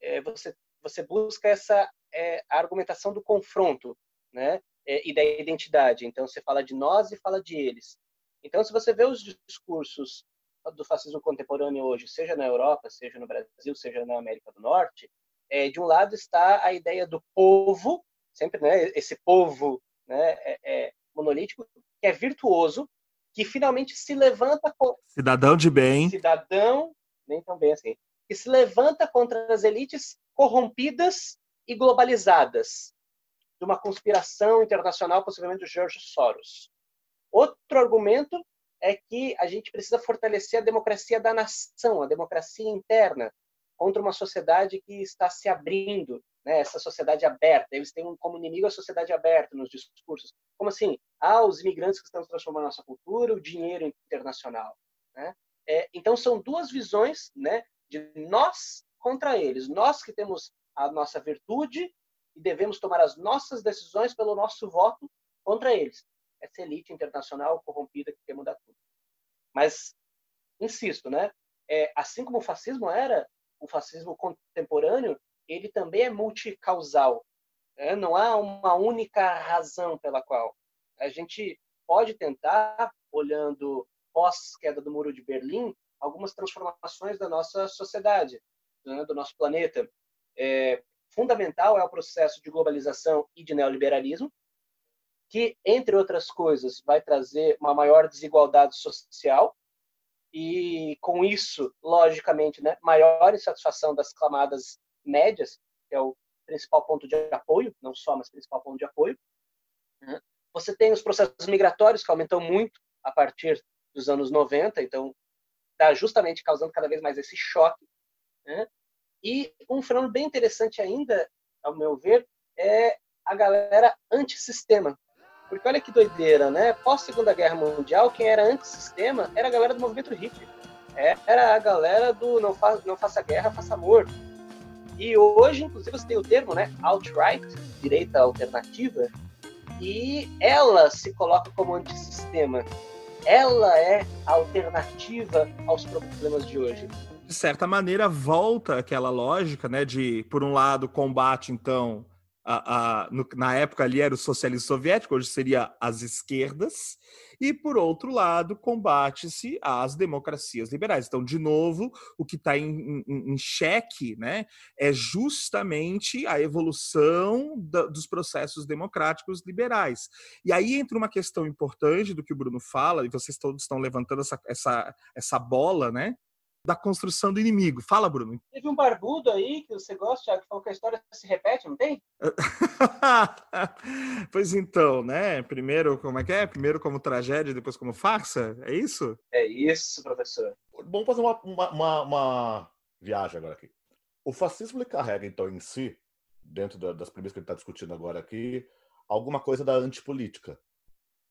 é, você, você busca essa é, argumentação do confronto, né? É, e da identidade. Então, você fala de nós e fala de eles. Então, se você vê os discursos do fascismo contemporâneo hoje, seja na Europa, seja no Brasil, seja na América do Norte, é, de um lado está a ideia do povo, sempre né, esse povo né, é, é monolítico, que é virtuoso, que finalmente se levanta com cidadão de bem, cidadão nem tão bem assim, que se levanta contra as elites corrompidas e globalizadas de uma conspiração internacional, possivelmente do George Soros. Outro argumento é que a gente precisa fortalecer a democracia da nação, a democracia interna, contra uma sociedade que está se abrindo, né? essa sociedade aberta. Eles têm como inimigo a sociedade aberta nos discursos. Como assim? Ah, os imigrantes que estão transformando a nossa cultura, o dinheiro internacional. Né? É, então, são duas visões né, de nós contra eles. Nós que temos a nossa virtude e devemos tomar as nossas decisões pelo nosso voto contra eles. Essa elite internacional corrompida que quer mudar tudo. Mas, insisto, né, é, assim como o fascismo era, o fascismo contemporâneo, ele também é multicausal. Né? Não há uma única razão pela qual. A gente pode tentar, olhando pós-queda do Muro de Berlim, algumas transformações da nossa sociedade, né, do nosso planeta. É, fundamental é o processo de globalização e de neoliberalismo, que, entre outras coisas, vai trazer uma maior desigualdade social e, com isso, logicamente, né, maior insatisfação das camadas médias, que é o principal ponto de apoio, não só, mas principal ponto de apoio. Você tem os processos migratórios, que aumentam muito a partir dos anos 90, então está justamente causando cada vez mais esse choque. Né? E um fenômeno bem interessante ainda, ao meu ver, é a galera antissistema. Porque olha que doideira, né? Pós Segunda Guerra Mundial, quem era antissistema era a galera do movimento hippie. Era a galera do não, fa não faça guerra, faça amor. E hoje, inclusive, você tem o termo, né? Alt-right, direita alternativa, e ela se coloca como antissistema ela é a alternativa aos problemas de hoje. De certa maneira, volta aquela lógica, né, de, por um lado, combate, então, a, a, no, na época ali era o socialismo soviético, hoje seria as esquerdas, e por outro lado, combate-se as democracias liberais. Então, de novo, o que está em, em, em, xeque né, é justamente a evolução da, dos processos democráticos liberais. E aí entra uma questão importante do que o Bruno fala, e vocês todos estão levantando essa, essa, essa bola, né? Da construção do inimigo. Fala, Bruno. Teve um barbudo aí que você gosta, Thiago, que falou que a história se repete, não tem? pois então, né? Primeiro, como é que é? Primeiro como tragédia, depois como farsa? É isso? É isso, professor. Vamos fazer uma, uma, uma, uma viagem agora aqui. O fascismo ele carrega, então, em si, dentro das premissas que ele está discutindo agora aqui, alguma coisa da antipolítica.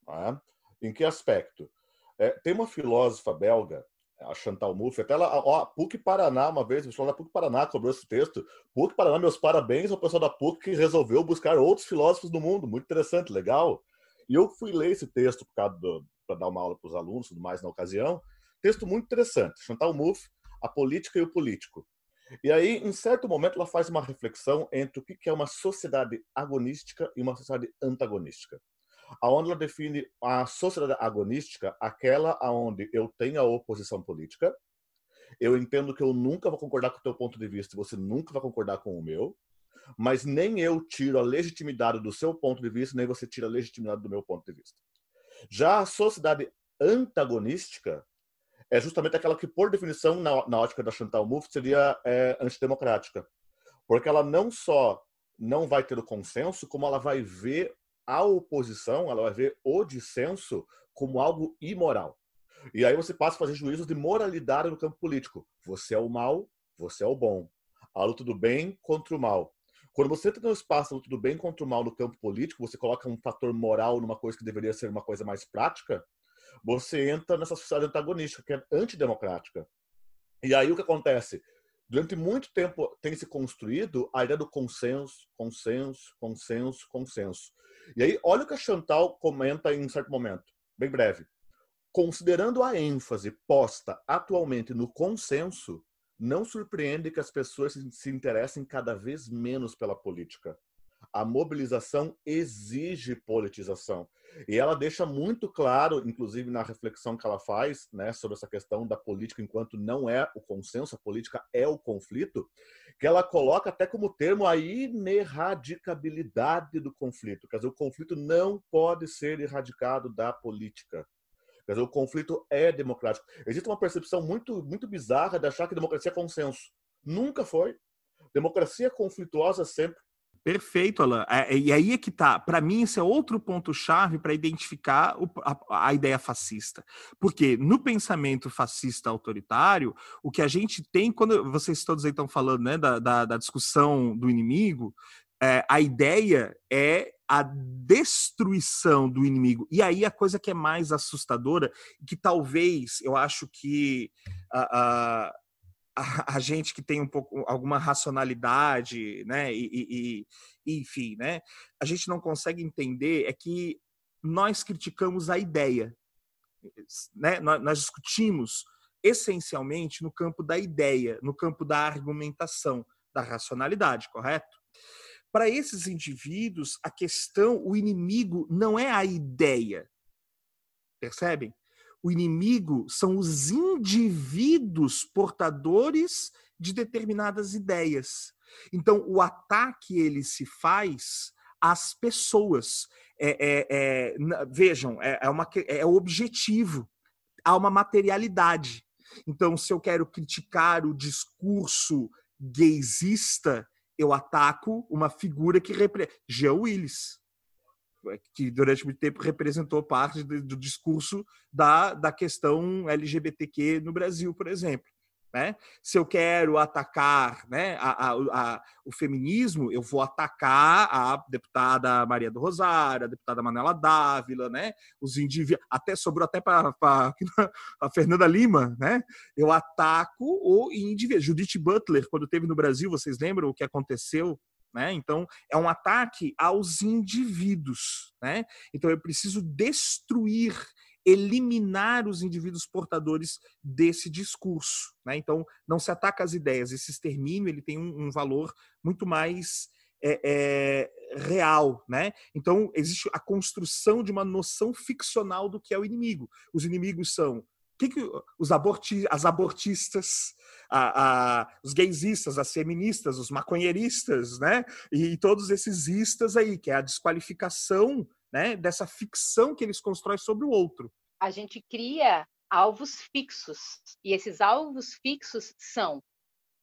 É? Em que aspecto? É, tem uma filósofa belga a Chantal Mouffe, até ela, ó, PUC Paraná, uma vez, o pessoal da PUC Paraná cobrou esse texto. PUC Paraná, meus parabéns ao pessoal da PUC que resolveu buscar outros filósofos do mundo. Muito interessante, legal. E eu fui ler esse texto para dar uma aula para os alunos, tudo mais na ocasião. texto muito interessante. Chantal Mouffe, A Política e o Político. E aí, em certo momento, ela faz uma reflexão entre o que é uma sociedade agonística e uma sociedade antagonística. Aonde ela define a sociedade agonística, aquela aonde eu tenho a oposição política, eu entendo que eu nunca vou concordar com o teu ponto de vista, você nunca vai concordar com o meu, mas nem eu tiro a legitimidade do seu ponto de vista, nem você tira a legitimidade do meu ponto de vista. Já a sociedade antagonística é justamente aquela que, por definição, na, na ótica da Chantal Mouffe, seria é, antidemocrática. Porque ela não só não vai ter o consenso, como ela vai ver a oposição, ela vai ver o dissenso como algo imoral. E aí você passa a fazer juízos de moralidade no campo político. Você é o mal, você é o bom. A luta do bem contra o mal. Quando você tem um espaço luta do bem contra o mal no campo político, você coloca um fator moral numa coisa que deveria ser uma coisa mais prática, você entra nessa sociedade antagonística, que é antidemocrática. E aí o que acontece? Durante muito tempo tem se construído a ideia do consenso, consenso, consenso, consenso. E aí, olha o que a Chantal comenta em um certo momento, bem breve. Considerando a ênfase posta atualmente no consenso, não surpreende que as pessoas se interessem cada vez menos pela política a mobilização exige politização. E ela deixa muito claro, inclusive na reflexão que ela faz né, sobre essa questão da política enquanto não é o consenso, a política é o conflito, que ela coloca até como termo a ineradicabilidade do conflito. Quer dizer, o conflito não pode ser erradicado da política. Quer dizer, o conflito é democrático. Existe uma percepção muito, muito bizarra de achar que democracia é consenso. Nunca foi. Democracia conflituosa sempre. Perfeito, Alan. É, e aí é que tá. Para mim, esse é outro ponto-chave para identificar a, a, ideia fascista. Porque no pensamento fascista autoritário, o que a gente tem, quando vocês todos aí estão falando né, da, da, da discussão do inimigo, é, a ideia é a destruição do inimigo. E aí a coisa que é mais assustadora, que talvez eu acho que. Uh, a, gente que tem um pouco alguma racionalidade, né, e, e, enfim, né, a gente não consegue entender é que nós criticamos a ideia, né, nós, nós discutimos essencialmente no campo da ideia, no campo da argumentação, da racionalidade, correto? Para esses indivíduos, a questão, o inimigo não é a ideia, percebem? O inimigo são os indivíduos portadores de determinadas ideias. Então, o ataque ele se faz às pessoas. É, é, é, vejam, é, é, uma, é objetivo, há uma materialidade. Então, se eu quero criticar o discurso gaysista, eu ataco uma figura que representa. Jean Willis que durante muito tempo representou parte do, do discurso da, da questão LGBTQ no Brasil, por exemplo. Né? Se eu quero atacar né, a, a, a, o feminismo, eu vou atacar a deputada Maria do Rosário, a deputada Manela Dávila, né? Os indivíduos, até sobrou até para a Fernanda Lima, né? Eu ataco o indivíduo. Judith Butler, quando teve no Brasil, vocês lembram o que aconteceu né? Então, é um ataque aos indivíduos. Né? Então, eu preciso destruir, eliminar os indivíduos portadores desse discurso. Né? Então, não se ataca as ideias. Esse extermínio ele tem um, um valor muito mais é, é, real, né? Então existe a construção de uma noção ficcional do que é o inimigo. Os inimigos são que, que os aborti, as abortistas, a, a, os gaysistas, as feministas, os maconheiristas, né? E, e, todos esses istas aí, que é a desqualificação né, dessa ficção que eles constroem sobre o outro. A gente cria alvos fixos, e esses alvos fixos são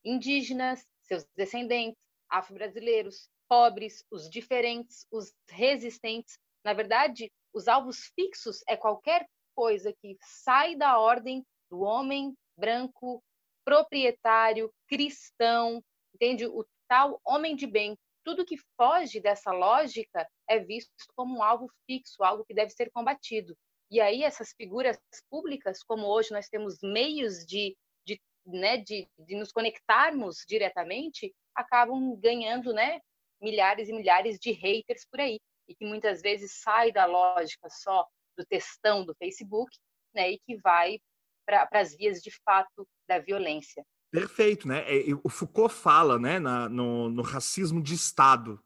indígenas, seus descendentes, afro-brasileiros, pobres, os diferentes, os resistentes. Na verdade, os alvos fixos é qualquer coisa que sai da ordem do homem branco, proprietário, cristão, entende? O tal homem de bem. Tudo que foge dessa lógica é visto como um alvo fixo, algo que deve ser combatido. E aí essas figuras públicas, como hoje nós temos meios de, de, né, de, de nos conectarmos diretamente, acabam ganhando né, milhares e milhares de haters por aí. E que muitas vezes sai da lógica só do textão do Facebook, né, e que vai para as vias de fato da violência. Perfeito, né? É, o Foucault fala, né, na, no, no racismo de Estado.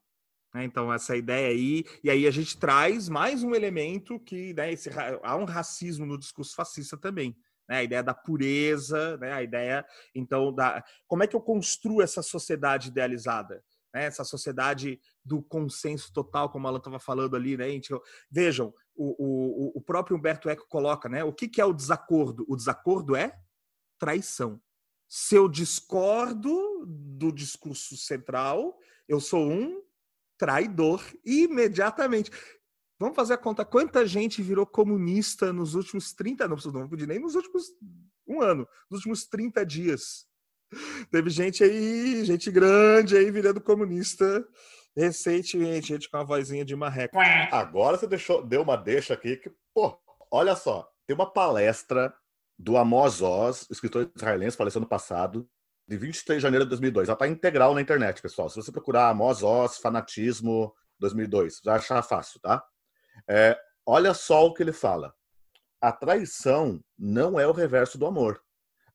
Né? Então essa ideia aí, e aí a gente traz mais um elemento que, né, esse, há um racismo no discurso fascista também. Né, a ideia da pureza, né, a ideia, então, da como é que eu construo essa sociedade idealizada? Né, essa sociedade do consenso total, como ela estava falando ali, né? Gente, vejam, o, o, o próprio Humberto Eco coloca, né? O que, que é o desacordo? O desacordo é traição. Se eu discordo do discurso central, eu sou um traidor imediatamente. Vamos fazer a conta. Quanta gente virou comunista nos últimos 30 anos? Não vou nem nos últimos um ano, nos últimos 30 dias. Teve gente aí, gente grande aí virando comunista recentemente, gente com a vozinha de marreco. Agora você deixou, deu uma deixa aqui que, pô, olha só, tem uma palestra do Amos Oz, escritor israelense, faleceu no passado, de 23 de janeiro de 2002. Ela está integral na internet, pessoal. Se você procurar Amos Oz, fanatismo 2002, você vai achar fácil, tá? É, olha só o que ele fala. A traição não é o reverso do amor.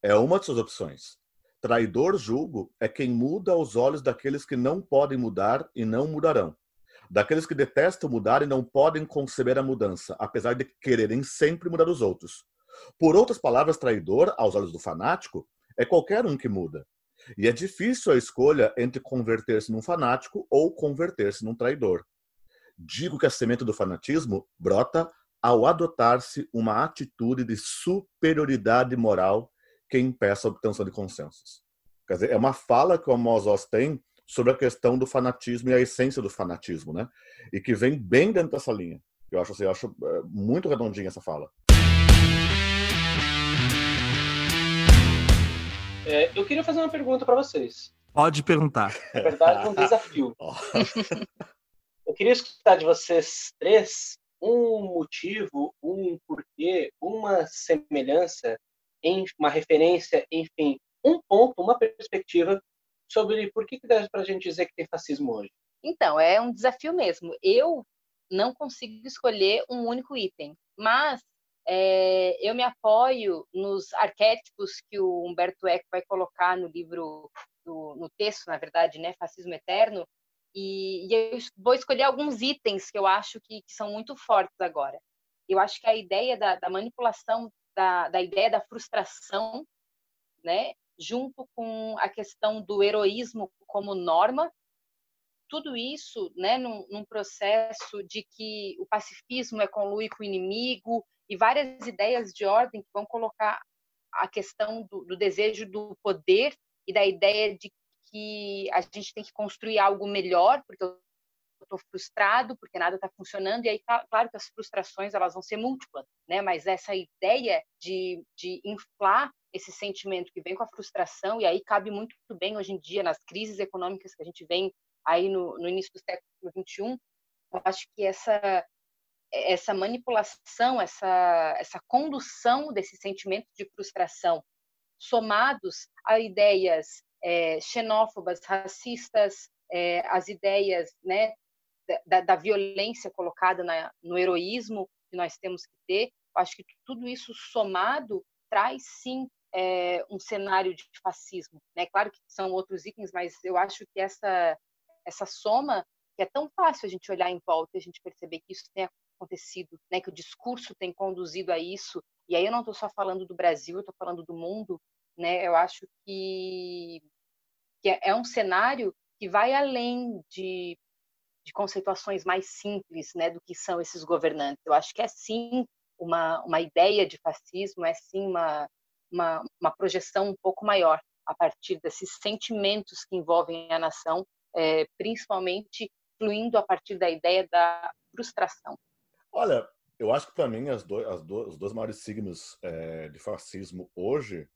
É uma de suas opções. Traidor julgo é quem muda aos olhos daqueles que não podem mudar e não mudarão. Daqueles que detestam mudar e não podem conceber a mudança, apesar de quererem sempre mudar os outros. Por outras palavras, traidor, aos olhos do fanático, é qualquer um que muda. E é difícil a escolha entre converter-se num fanático ou converter-se num traidor. Digo que a semente do fanatismo brota ao adotar-se uma atitude de superioridade moral que impeça a obtenção de consensos. Quer dizer, é uma fala que o Amos tem sobre a questão do fanatismo e a essência do fanatismo, né? E que vem bem dentro dessa linha. Eu acho, assim, eu acho é, muito redondinha essa fala. É, eu queria fazer uma pergunta para vocês. Pode perguntar. Na verdade, um desafio. eu queria escutar de vocês três um motivo, um porquê, uma semelhança em uma referência, enfim, um ponto, uma perspectiva sobre por que, que deve para a gente dizer que tem fascismo hoje. Então, é um desafio mesmo. Eu não consigo escolher um único item, mas é, eu me apoio nos arquétipos que o Humberto Eco vai colocar no livro, do, no texto, na verdade, né, Fascismo Eterno, e, e, eu vou escolher alguns itens que eu acho que, que, são muito fortes agora. Eu acho que a ideia da, da manipulação da, da ideia da frustração, né, junto com a questão do heroísmo como norma, tudo isso, né, num, num, processo de que o pacifismo é conluir com o inimigo e várias ideias de ordem que vão colocar a questão do, do desejo do poder e da ideia de que a gente tem que construir algo melhor, porque eu estou frustrado porque nada está funcionando e aí claro que as frustrações elas vão ser múltiplas né mas essa ideia de, de inflar esse sentimento que vem com a frustração e aí cabe muito bem hoje em dia nas crises econômicas que a gente vem aí no, no início do século 21 eu acho que essa essa manipulação essa essa condução desse sentimento de frustração somados a ideias é, xenófobas racistas é, as ideias né, da, da violência colocada na, no heroísmo que nós temos que ter. Acho que tudo isso somado traz sim é, um cenário de fascismo. Né? Claro que são outros itens, mas eu acho que essa essa soma que é tão fácil a gente olhar em volta e a gente perceber que isso tem acontecido, né? Que o discurso tem conduzido a isso. E aí eu não estou só falando do Brasil, eu estou falando do mundo, né? Eu acho que que é, é um cenário que vai além de de conceituações mais simples né, do que são esses governantes. Eu acho que é sim uma, uma ideia de fascismo, é sim uma, uma, uma projeção um pouco maior a partir desses sentimentos que envolvem a nação, é, principalmente fluindo a partir da ideia da frustração. Olha, eu acho que para mim as do, as do, os dois maiores signos é, de fascismo hoje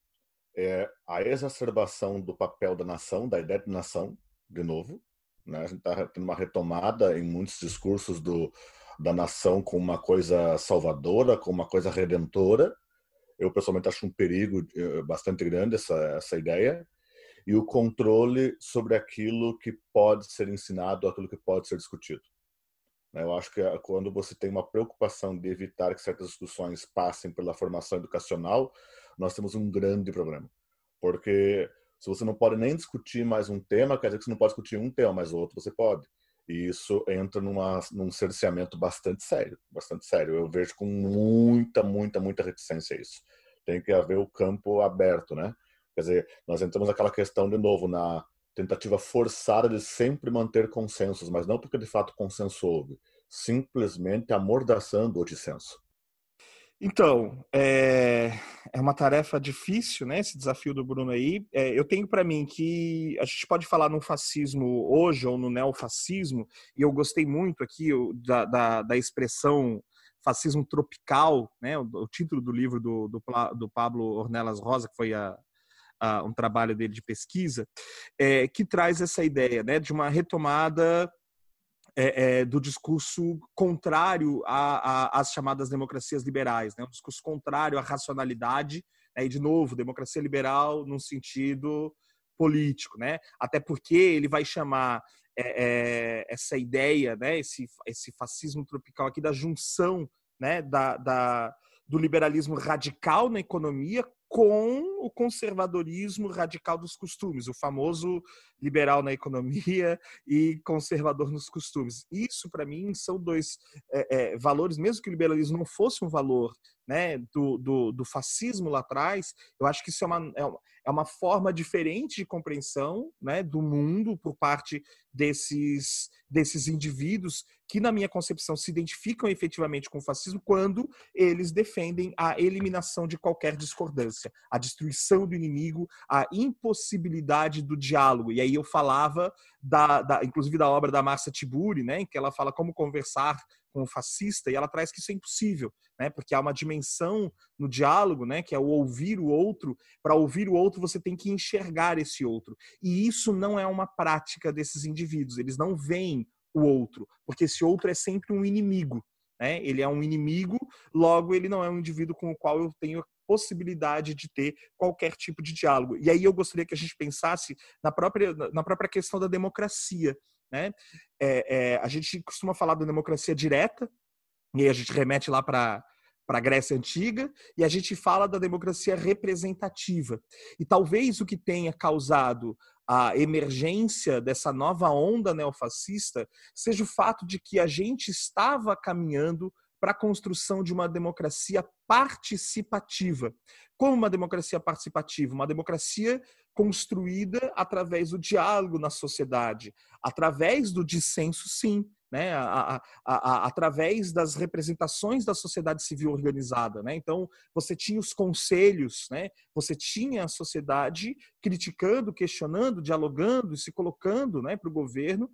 é a exacerbação do papel da nação, da ideia de nação, de novo, né? A gente está tendo uma retomada em muitos discursos do, da nação com uma coisa salvadora, com uma coisa redentora. Eu, pessoalmente, acho um perigo eh, bastante grande essa, essa ideia. E o controle sobre aquilo que pode ser ensinado, aquilo que pode ser discutido. Né? Eu acho que é quando você tem uma preocupação de evitar que certas discussões passem pela formação educacional, nós temos um grande problema. Porque se você não pode nem discutir mais um tema, quer dizer que você não pode discutir um tema, mas outro você pode. E isso entra numa, num cerceamento bastante sério, bastante sério. Eu vejo com muita, muita, muita reticência isso. Tem que haver o campo aberto, né? Quer dizer, nós entramos naquela questão de novo na tentativa forçada de sempre manter consensos, mas não porque de fato consenso houve, simplesmente amordaçando o dissenso. Então, é, é uma tarefa difícil, né? Esse desafio do Bruno aí. É, eu tenho para mim que a gente pode falar no fascismo hoje ou no neofascismo, e eu gostei muito aqui da, da, da expressão fascismo tropical, né? O, o título do livro do, do, do Pablo Ornelas Rosa, que foi a, uh, um trabalho dele de pesquisa, é, que traz essa ideia né, de uma retomada é, é, do discurso contrário às chamadas democracias liberais, né? um discurso contrário à racionalidade, né? e de novo, democracia liberal num sentido político, né? até porque ele vai chamar é, é, essa ideia, né? esse, esse fascismo tropical aqui da junção né? da, da do liberalismo radical na economia com o conservadorismo radical dos costumes, o famoso liberal na economia e conservador nos costumes. Isso, para mim, são dois é, é, valores, mesmo que o liberalismo não fosse um valor né, do, do, do, fascismo lá atrás, eu acho que isso é uma, é, é uma forma diferente de compreensão né, do mundo por parte desses, desses indivíduos que, na minha concepção, se identificam efetivamente com o fascismo quando eles defendem a eliminação de qualquer discordância, a destruição do inimigo, a impossibilidade do diálogo. E aí eu falava, da, da inclusive, da obra da Márcia Tiburi, né, em que ela fala como conversar com o fascista, e ela traz que isso é impossível, né? Porque há uma dimensão no diálogo, né? Que é o ouvir o outro. Para ouvir o outro, você tem que enxergar esse outro. E isso não é uma prática desses indivíduos. Eles não veem o outro, porque esse outro é sempre um inimigo. Né? Ele é um inimigo, logo ele não é um indivíduo com o qual eu tenho possibilidade de ter qualquer tipo de diálogo. E aí eu gostaria que a gente pensasse na própria, na própria questão da democracia. Né? É, é, a gente costuma falar da democracia direta, e aí a gente remete lá para para a Grécia Antiga, e a gente fala da democracia representativa. E talvez o que tenha causado a emergência dessa nova onda neofascista seja o fato de que a gente estava caminhando para a construção de uma democracia participativa. Como uma democracia participativa? Uma democracia construída através do diálogo na sociedade, através do dissenso, sim, né, a, a, a, através das representações da sociedade civil organizada. Né? Então, você tinha os conselhos, né? você tinha a sociedade criticando, questionando, dialogando e se colocando né, para o governo,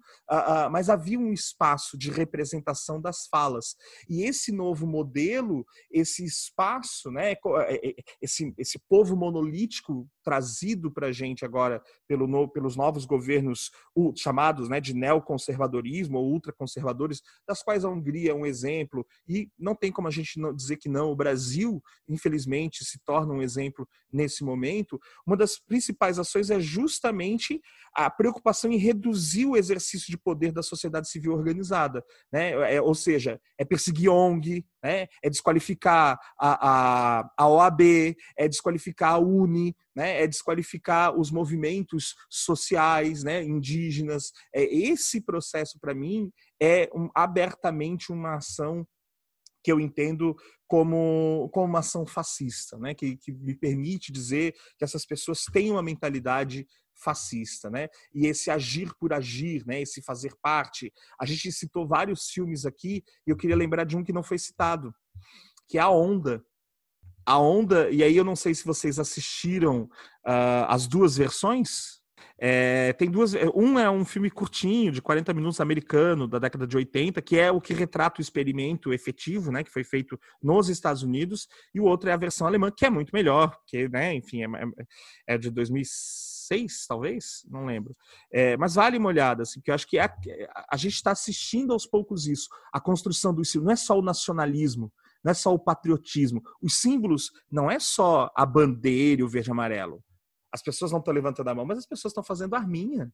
mas havia um espaço de representação das falas. E esse novo modelo, esse espaço, né, é, é, esse, esse povo monolítico trazido para a gente agora pelo no, pelos novos governos chamados né, de neoconservadorismo ou ultraconservadores, das quais a Hungria é um exemplo, e não tem como a gente não dizer que não, o Brasil, infelizmente, se torna um exemplo nesse momento. Uma das principais ações é justamente a preocupação em reduzir o exercício de poder da sociedade civil organizada, né? É, ou seja, é perseguir ONG, né? é desqualificar a, a, a OAB, é desqualificar a UNE, né? é desqualificar os movimentos sociais né? indígenas. É, esse processo, para mim, é um, abertamente uma ação que eu entendo como, como uma ação fascista, né? que, que me permite dizer que essas pessoas têm uma mentalidade fascista, né? E esse agir por agir, né? Esse fazer parte. A gente citou vários filmes aqui e eu queria lembrar de um que não foi citado, que é a Onda. A Onda, e aí eu não sei se vocês assistiram uh, as duas versões. É, tem duas. É, um é um filme curtinho, de 40 minutos, americano, da década de 80, que é o que retrata o experimento efetivo, né, que foi feito nos Estados Unidos, e o outro é a versão alemã, que é muito melhor, que, né, enfim, é, é, é de 2006, talvez, não lembro. É, mas vale uma olhada, assim, porque eu acho que é a, a gente está assistindo aos poucos isso, a construção do ensino, não é só o nacionalismo, não é só o patriotismo. Os símbolos não é só a bandeira e o verde e amarelo. As pessoas não estão levantando a mão, mas as pessoas estão fazendo arminha.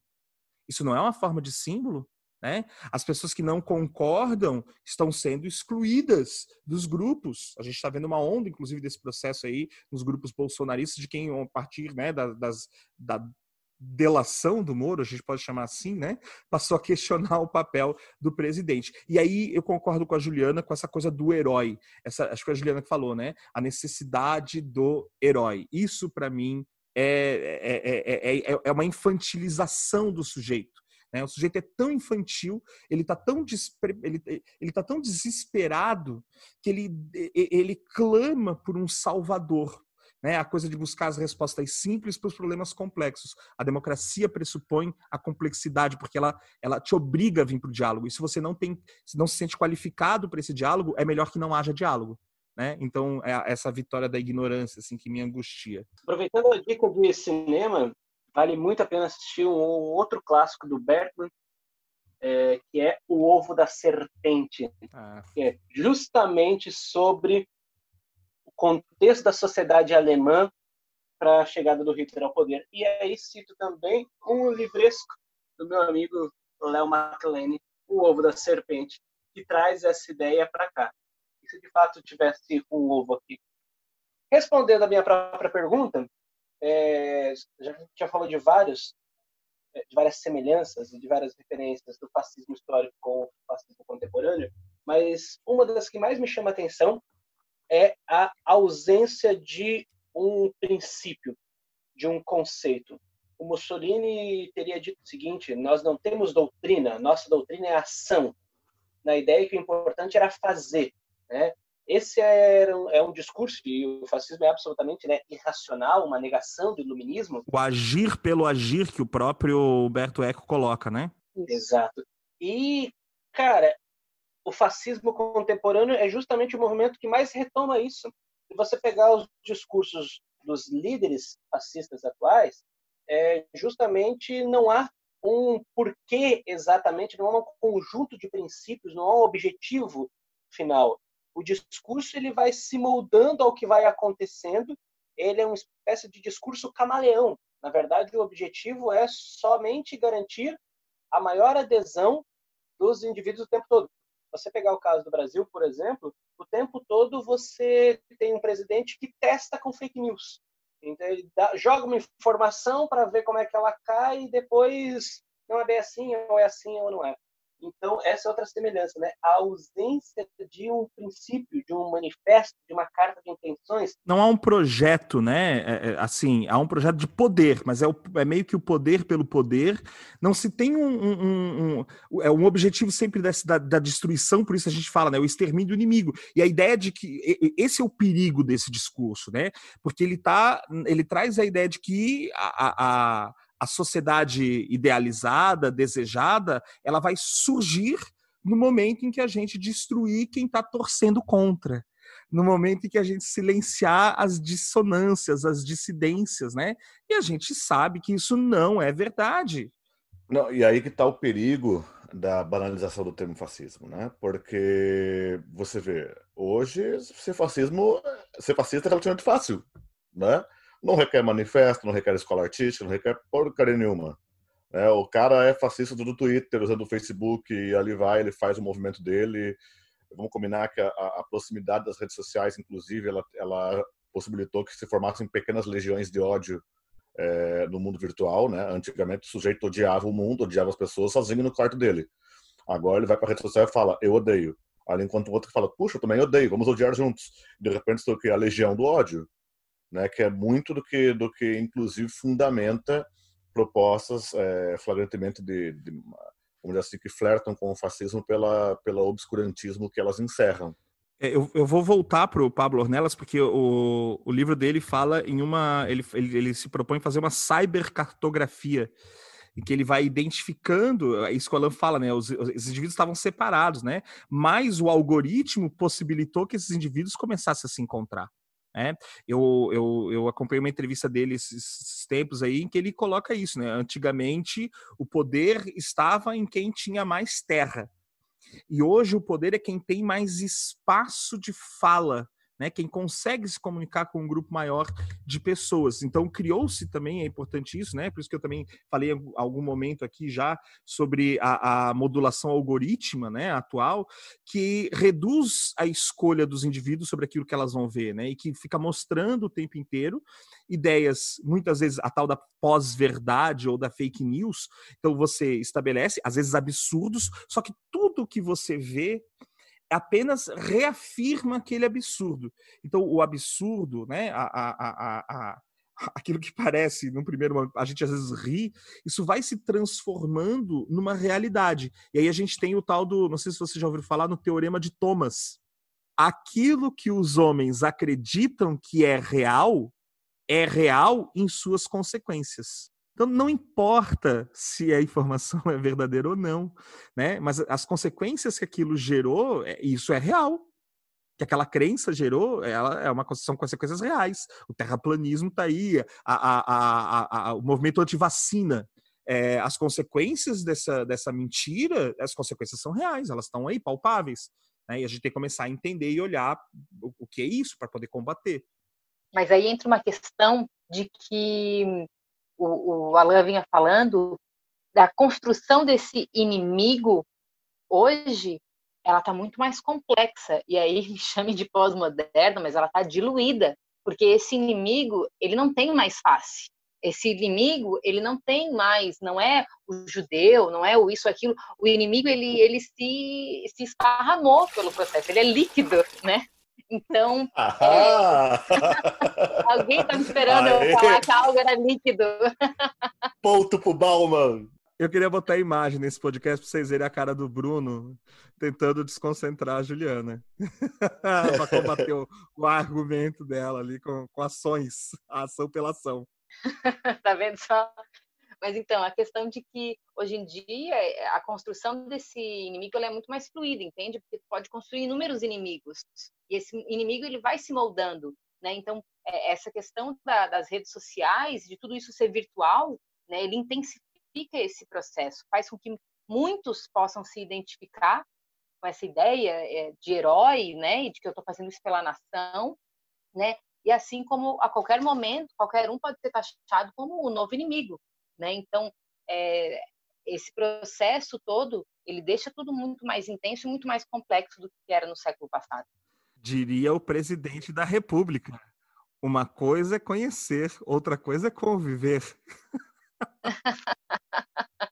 Isso não é uma forma de símbolo? Né? As pessoas que não concordam estão sendo excluídas dos grupos. A gente está vendo uma onda, inclusive, desse processo aí nos grupos bolsonaristas, de quem, a partir né, das, da delação do Moro, a gente pode chamar assim, né? Passou a questionar o papel do presidente. E aí eu concordo com a Juliana com essa coisa do herói. Essa, acho que a Juliana que falou, né? A necessidade do herói. Isso, para mim, é, é, é, é uma infantilização do sujeito. Né? O sujeito é tão infantil, ele está tão, despre... ele, ele tá tão desesperado que ele, ele clama por um salvador. Né? A coisa de buscar as respostas simples para os problemas complexos. A democracia pressupõe a complexidade, porque ela, ela te obriga a vir para o diálogo. E se você não tem, se não se sente qualificado para esse diálogo, é melhor que não haja diálogo. Né? Então, é essa vitória da ignorância assim, que me angustia. Aproveitando a dica de cinema, vale muito a pena assistir um outro clássico do Bergman, é, que é O Ovo da Serpente, ah. que é justamente sobre o contexto da sociedade alemã para a chegada do Hitler ao poder. E aí cito também um livresco do meu amigo Léo McLean, O Ovo da Serpente, que traz essa ideia para cá. E se de fato tivesse um ovo aqui? Respondendo a minha própria pergunta, é, já, já falou de vários é, de várias semelhanças e de várias referências do fascismo histórico com o fascismo contemporâneo, mas uma das que mais me chama a atenção é a ausência de um princípio, de um conceito. O Mussolini teria dito o seguinte: nós não temos doutrina, nossa doutrina é ação. Na ideia que o importante era fazer, né? Esse é, é um discurso, e o fascismo é absolutamente né, irracional, uma negação do iluminismo. O agir pelo agir que o próprio Humberto Eco coloca, né? Exato. E, cara, o fascismo contemporâneo é justamente o movimento que mais retoma isso. Se você pegar os discursos dos líderes fascistas atuais, é, justamente não há um porquê exatamente, não há um conjunto de princípios, não há um objetivo final o discurso ele vai se moldando ao que vai acontecendo. Ele é uma espécie de discurso camaleão. Na verdade, o objetivo é somente garantir a maior adesão dos indivíduos o tempo todo. Você pegar o caso do Brasil, por exemplo, o tempo todo você tem um presidente que testa com fake news. Então ele dá, joga uma informação para ver como é que ela cai e depois não é bem assim, ou é assim ou não é. Então, essa é outra semelhança, né? A ausência de um princípio, de um manifesto, de uma carta de intenções. Não há um projeto, né? É, é, assim, há um projeto de poder, mas é, o, é, meio que o poder pelo poder. Não se tem um, um, um é um objetivo sempre desse, da, da, destruição, por isso a gente fala, né? O extermínio do inimigo. E a ideia de que esse é o perigo desse discurso, né? Porque ele tá, ele traz a ideia de que a, a a sociedade idealizada, desejada, ela vai surgir no momento em que a gente destruir quem está torcendo contra, no momento em que a gente silenciar as dissonâncias, as dissidências, né? E a gente sabe que isso não é verdade. Não, e aí que está o perigo da banalização do termo fascismo, né? Porque você vê, hoje ser fascismo, ser fascista é relativamente fácil, né? Não requer manifesto, não requer escola artística, não requer porcaria nenhuma. É, o cara é fascista do Twitter, usando o Facebook, e ali vai, ele faz o movimento dele. Vamos combinar que a, a proximidade das redes sociais, inclusive, ela, ela, possibilitou que se formassem pequenas legiões de ódio é, no mundo virtual. Né? Antigamente, o sujeito odiava o mundo, odiava as pessoas sozinho no quarto dele. Agora ele vai para a rede social e fala, eu odeio. Ali enquanto o outro fala, puxa, eu também odeio, vamos odiar juntos. De repente, estou aqui a legião do ódio né, que é muito do que, do que inclusive fundamenta propostas é, flagrantemente de, de, dizer assim, que flertam com o fascismo pela, pelo obscurantismo que elas encerram. É, eu, eu vou voltar para o Pablo Ornelas, porque o, o livro dele fala em uma. Ele, ele, ele se propõe fazer uma cybercartografia em que ele vai identificando, isso que o Alan fala, né? Os, os indivíduos estavam separados, né? Mas o algoritmo possibilitou que esses indivíduos começassem a se encontrar. Né? Eu, eu, eu acompanhei uma entrevista dele esses, tempos aí em que ele coloca isso, né? Antigamente o poder estava em quem tinha mais terra. E hoje o poder é quem tem mais espaço de fala, né? Quem consegue se comunicar com um grupo maior de pessoas. Então criou-se também, é importante isso, né? Por isso que eu também falei em algum momento aqui já sobre a, a modulação algorítmica, né, atual, que reduz a escolha dos indivíduos sobre aquilo que elas vão ver, né? E que fica mostrando o tempo inteiro ideias, muitas vezes a tal da pós-verdade ou da fake news. Então você estabelece, às vezes absurdos, só que tudo que você vê apenas reafirma aquele absurdo. Então, o absurdo, né, a, a, a, aquilo que parece, no primeiro momento, a gente às vezes ri, isso vai se transformando numa realidade. E aí a gente tem o tal do, não sei se você já ouviu falar, no Teorema de Thomas. Aquilo que os homens acreditam que é real, é real em suas consequências. Então não importa se a informação é verdadeira ou não, né? Mas as consequências que aquilo gerou, é, isso é real. Que aquela crença gerou, ela é uma são consequências reais. O terraplanismo está aí, a, a, a, o movimento anti-vacina. É, as consequências dessa, dessa mentira, as consequências são reais, elas estão aí, palpáveis. Né? E a gente tem que começar a entender e olhar o, o que é isso para poder combater. Mas aí entra uma questão de que o, o Alan vinha falando, da construção desse inimigo hoje, ela está muito mais complexa. E aí me chame de pós-moderna, mas ela está diluída, porque esse inimigo ele não tem mais face. Esse inimigo ele não tem mais, não é o judeu, não é o isso aquilo. O inimigo ele ele se se esparramou pelo processo. Ele é líquido, né? Então, é... alguém está esperando Aê. eu falar que algo era líquido. Ponto pro Bauman. Eu queria botar a imagem nesse podcast para vocês verem a cara do Bruno tentando desconcentrar a Juliana. para combater o, o, argumento dela ali com, com ações, a ação pela ação. tá vendo só? Mas então, a questão de que hoje em dia eh, a construção desse inimigo é muito mais fluida, entende? Porque pode construir inúmeros inimigos. E esse inimigo ele vai se moldando, né? Então, é, essa questão da, das redes sociais, de tudo isso ser virtual, né, ele intensifica esse processo, faz com que muitos possam se identificar com essa ideia é, de herói, né, e de que eu estou fazendo isso pela nação, né, e assim como a qualquer momento, qualquer um pode ser taxado como o novo inimigo, né? Então, é, esse processo todo, ele deixa tudo muito mais intenso e muito mais complexo do que era no século passado. Diria o presidente da República. Uma coisa é conhecer, outra coisa é conviver.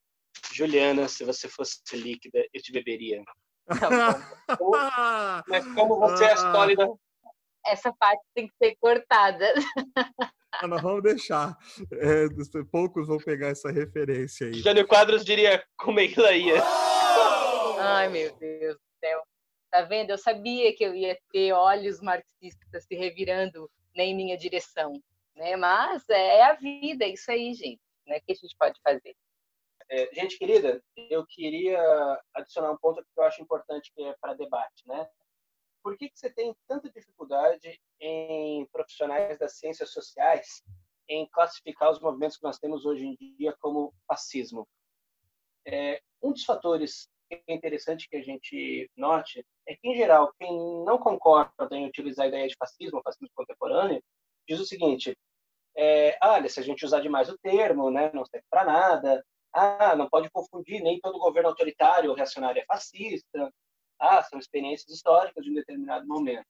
Juliana, se você fosse líquida, eu te beberia. Como, mas como você é sólida. Essa parte tem que ser cortada. Ah, nós vamos deixar. É, poucos vão pegar essa referência aí. Jânio Quadros diria como ela ia. Ai, meu Deus do céu. Tá vendo? Eu sabia que eu ia ter olhos marxistas se revirando em minha direção. Né? Mas é a vida, é isso aí, gente. Né? O que a gente pode fazer? É, gente querida, eu queria adicionar um ponto que eu acho importante que é para debate, né? Por que, que você tem tanta dificuldade em profissionais das ciências sociais em classificar os movimentos que nós temos hoje em dia como fascismo? É, um dos fatores que é interessante que a gente note é que, em geral, quem não concorda em utilizar a ideia de fascismo, fascismo contemporâneo, diz o seguinte: é, olha, se a gente usar demais o termo, né, não serve para nada. Ah, não pode confundir, nem todo governo autoritário ou reacionário é fascista. Ah, são experiências históricas de um determinado momento.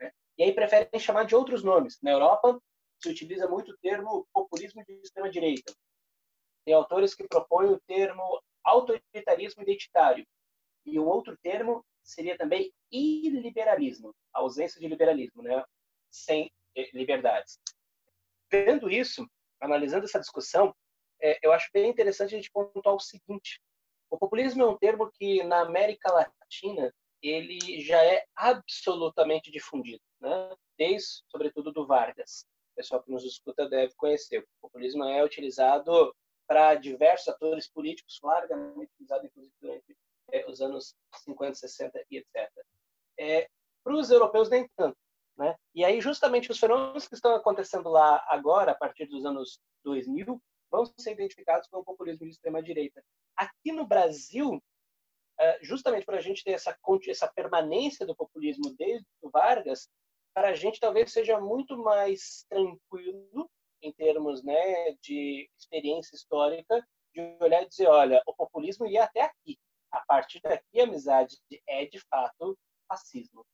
Né? E aí preferem chamar de outros nomes. Na Europa, se utiliza muito o termo populismo de extrema-direita. Tem autores que propõem o termo autoritarismo identitário. E o outro termo seria também iliberalismo, a ausência de liberalismo, né? sem eh, liberdades. Vendo isso, analisando essa discussão, é, eu acho bem interessante a gente pontuar o seguinte: o populismo é um termo que na América Latina ele já é absolutamente difundido, né? desde, sobretudo, do Vargas. O pessoal que nos escuta deve conhecer. O populismo é utilizado para diversos atores políticos, largamente utilizado, inclusive, durante é, os anos 50, 60 e etc. É, para os europeus, nem tanto. Né? E aí, justamente, os fenômenos que estão acontecendo lá agora, a partir dos anos 2000, vão ser identificados como populismo de extrema-direita. Aqui no Brasil, é, justamente para a gente ter essa, essa permanência do populismo desde o Vargas, para a gente talvez seja muito mais tranquilo em termos né, de experiência histórica, de olhar e dizer, olha, o populismo ia até aqui. A partir daqui, a amizade é, de fato, fascismo.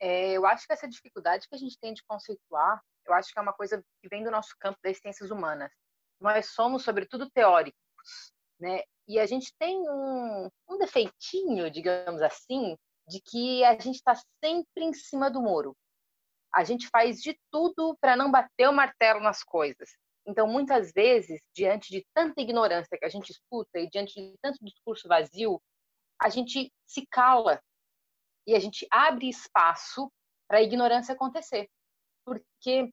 É, eu acho que essa dificuldade que a gente tem de conceituar, eu acho que é uma coisa que vem do nosso campo das ciências humanas. Nós somos, sobretudo, teóricos, né? E a gente tem um, um defeitinho, digamos assim, de que a gente está sempre em cima do muro. A gente faz de tudo para não bater o martelo nas coisas. Então, muitas vezes, diante de tanta ignorância que a gente escuta e diante de tanto discurso vazio, a gente se cala e a gente abre espaço para a ignorância acontecer. Porque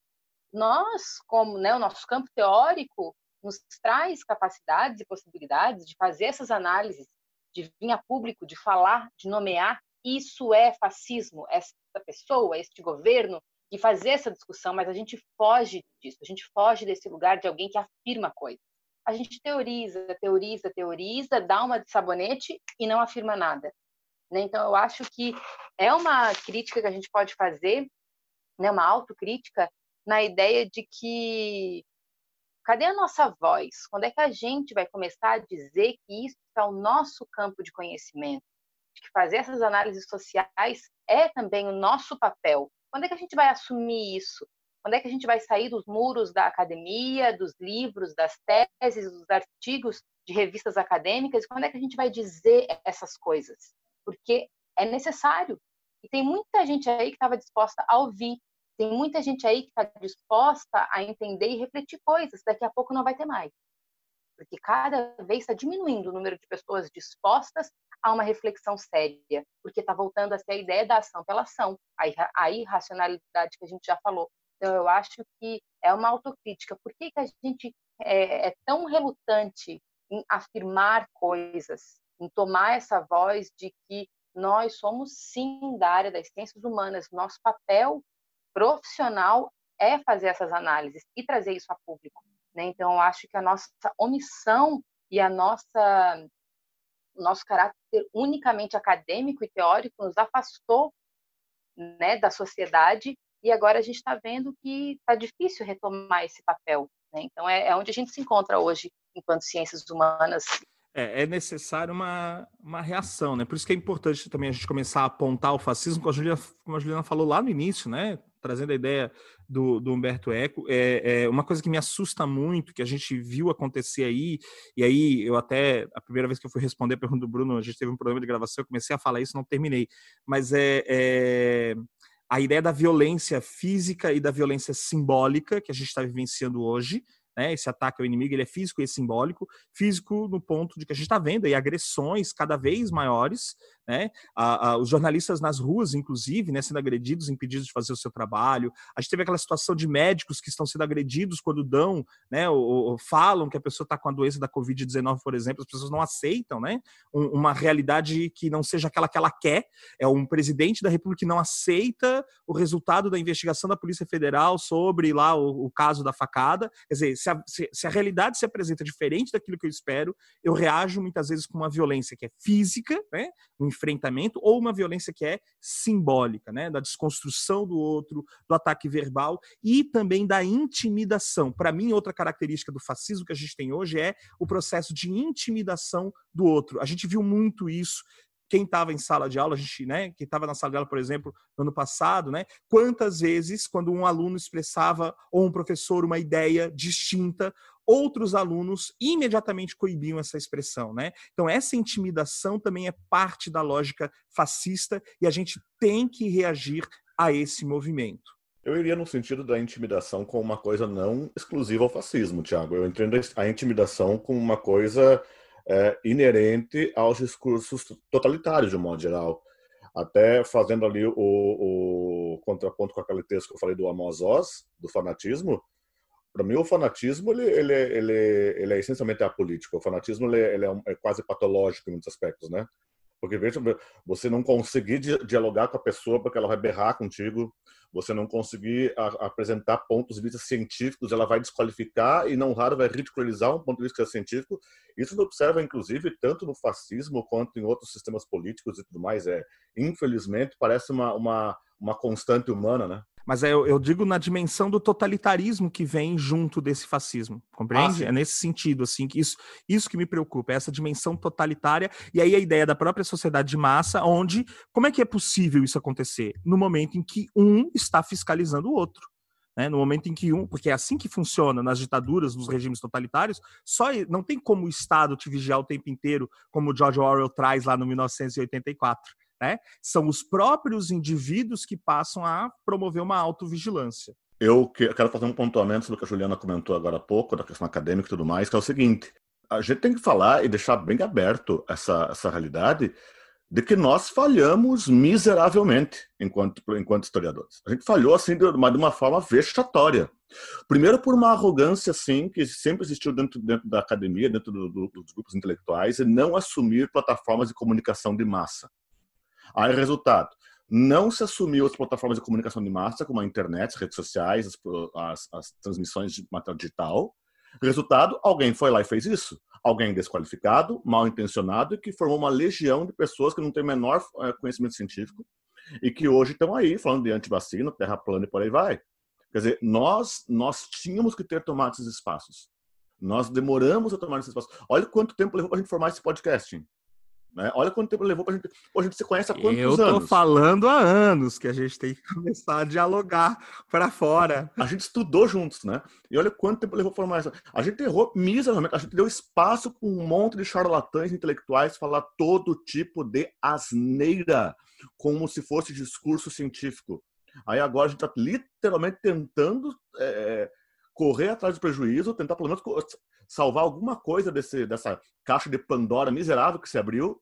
nós, como né, o nosso campo teórico, nos traz capacidades e possibilidades de fazer essas análises, de vir a público, de falar, de nomear. Isso é fascismo, essa pessoa, este governo, de fazer essa discussão, mas a gente foge disso, a gente foge desse lugar de alguém que afirma coisas. A gente teoriza, teoriza, teoriza, dá uma de sabonete e não afirma nada. Né? Então, eu acho que é uma crítica que a gente pode fazer, né? uma autocrítica, na ideia de que cadê a nossa voz? Quando é que a gente vai começar a dizer que isso é o nosso campo de conhecimento? Que fazer essas análises sociais é também o nosso papel. Quando é que a gente vai assumir isso? Quando é que a gente vai sair dos muros da academia, dos livros, das teses, dos artigos de revistas acadêmicas? Quando é que a gente vai dizer essas coisas? porque é necessário. E tem muita gente aí que estava disposta a ouvir, tem muita gente aí que está disposta a entender e refletir coisas. Daqui a pouco não vai ter mais. Porque cada vez está diminuindo o número de pessoas dispostas a uma reflexão séria, porque está voltando a ser a ideia da ação pela ação, a irracionalidade que a gente já falou. Então, eu acho que é uma autocrítica. Por que, que a gente é, é tão relutante em afirmar coisas? em tomar essa voz de que nós somos sim da área das ciências humanas, nosso papel profissional é fazer essas análises e trazer isso a público. Né? Então, eu acho que a nossa omissão e a nossa o nosso caráter unicamente acadêmico e teórico nos afastou né, da sociedade e agora a gente está vendo que está difícil retomar esse papel. Né? Então, é, é onde a gente se encontra hoje enquanto ciências humanas é, é necessário uma, uma reação, né? Por isso que é importante também a gente começar a apontar o fascismo, como a Juliana, como a Juliana falou lá no início, né? Trazendo a ideia do, do Humberto Eco. É, é, uma coisa que me assusta muito, que a gente viu acontecer aí, e aí eu até, a primeira vez que eu fui responder a pergunta do Bruno, a gente teve um problema de gravação, eu comecei a falar isso, não terminei. Mas é, é a ideia da violência física e da violência simbólica que a gente está vivenciando hoje, né? Esse ataque ao inimigo ele é físico e simbólico. Físico no ponto de que a gente está vendo aí agressões cada vez maiores, né? A, a, os jornalistas nas ruas, inclusive, né, sendo agredidos, impedidos de fazer o seu trabalho. A gente teve aquela situação de médicos que estão sendo agredidos quando dão, né, ou, ou falam que a pessoa está com a doença da Covid-19, por exemplo, as pessoas não aceitam, né? Um, uma realidade que não seja aquela que ela quer. É um presidente da República que não aceita o resultado da investigação da Polícia Federal sobre lá o, o caso da facada. Quer dizer, se a, se, se a realidade se apresenta diferente daquilo que eu espero, eu reajo muitas vezes com uma violência que é física, né? Um enfrentamento, ou uma violência que é simbólica, né? Da desconstrução do outro, do ataque verbal e também da intimidação. Para mim, outra característica do fascismo que a gente tem hoje é o processo de intimidação do outro. A gente viu muito isso quem estava em sala de aula, a gente, né, quem estava na sala de aula, por exemplo, no ano passado, né, quantas vezes, quando um aluno expressava, ou um professor, uma ideia distinta, outros alunos imediatamente coibiam essa expressão, né? Então essa intimidação também é parte da lógica fascista e a gente tem que reagir a esse movimento. Eu iria no sentido da intimidação como uma coisa não exclusiva ao fascismo, Tiago. Eu entendo a intimidação como uma coisa é, inerente aos discursos totalitários, de um modo geral. Até fazendo ali o, o contraponto com aquele texto que eu falei do Amos Oz, do fanatismo, para mim o fanatismo ele, ele, ele, ele é essencialmente apolítico. O fanatismo ele, ele é, é, quase patológico em muitos aspectos, né? Porque veja, você não conseguir dialogar com a pessoa porque ela vai berrar contigo, você não conseguir a, apresentar pontos de vista científicos, ela vai desqualificar e não raro vai ridicularizar um ponto de vista científico. Isso se observa, inclusive, tanto no fascismo quanto em outros sistemas políticos e tudo mais. É, infelizmente, parece uma, uma, uma constante humana, né? Mas é, eu, eu, digo na dimensão do totalitarismo que vem junto desse fascismo, compreende? Ah, é nesse sentido, assim, que isso, isso que me preocupa, é essa dimensão totalitária, e aí a ideia da própria sociedade de massa, onde, como é que é possível isso acontecer? No momento em que um está fiscalizando o outro. Né, no momento em que um, porque é assim que funciona nas ditaduras, nos regimes totalitários, só não tem como o Estado te vigiar o tempo inteiro, como o George Orwell traz lá no 1984. Né? São os próprios indivíduos que passam a promover uma autovigilância. Eu quero fazer um pontuamento sobre o que a Juliana comentou agora há pouco, da questão acadêmica e tudo mais, que é o seguinte: a gente tem que falar e deixar bem aberto essa, essa realidade de que nós falhamos miseravelmente enquanto, enquanto historiadores. A gente falhou assim de uma, de uma forma vexatória. Primeiro por uma arrogância assim que sempre existiu dentro, dentro da academia, dentro do, do, dos grupos intelectuais, e não assumir plataformas de comunicação de massa. Aí, resultado, não se assumiu as plataformas de comunicação de massa, como a internet, as redes sociais, as, as, as transmissões de material digital. Resultado, alguém foi lá e fez isso. Alguém desqualificado, mal intencionado, que formou uma legião de pessoas que não têm o menor eh, conhecimento científico e que hoje estão aí falando de antivacina, terra plana e por aí vai. Quer dizer, nós, nós tínhamos que ter tomado esses espaços. Nós demoramos a tomar esses espaços. Olha quanto tempo levou para a gente formar esse podcast. Né? Olha quanto tempo levou pra gente. Pô, a gente se conhece há quantos anos? Eu tô falando há anos que a gente tem que começar a dialogar para fora. A gente estudou juntos, né? E olha quanto tempo levou formar isso. A gente errou miseravelmente. A gente deu espaço para um monte de charlatães intelectuais falar todo tipo de asneira, como se fosse discurso científico. Aí agora a gente está literalmente tentando é, correr atrás do prejuízo, tentar pelo menos salvar alguma coisa desse, dessa caixa de Pandora miserável que se abriu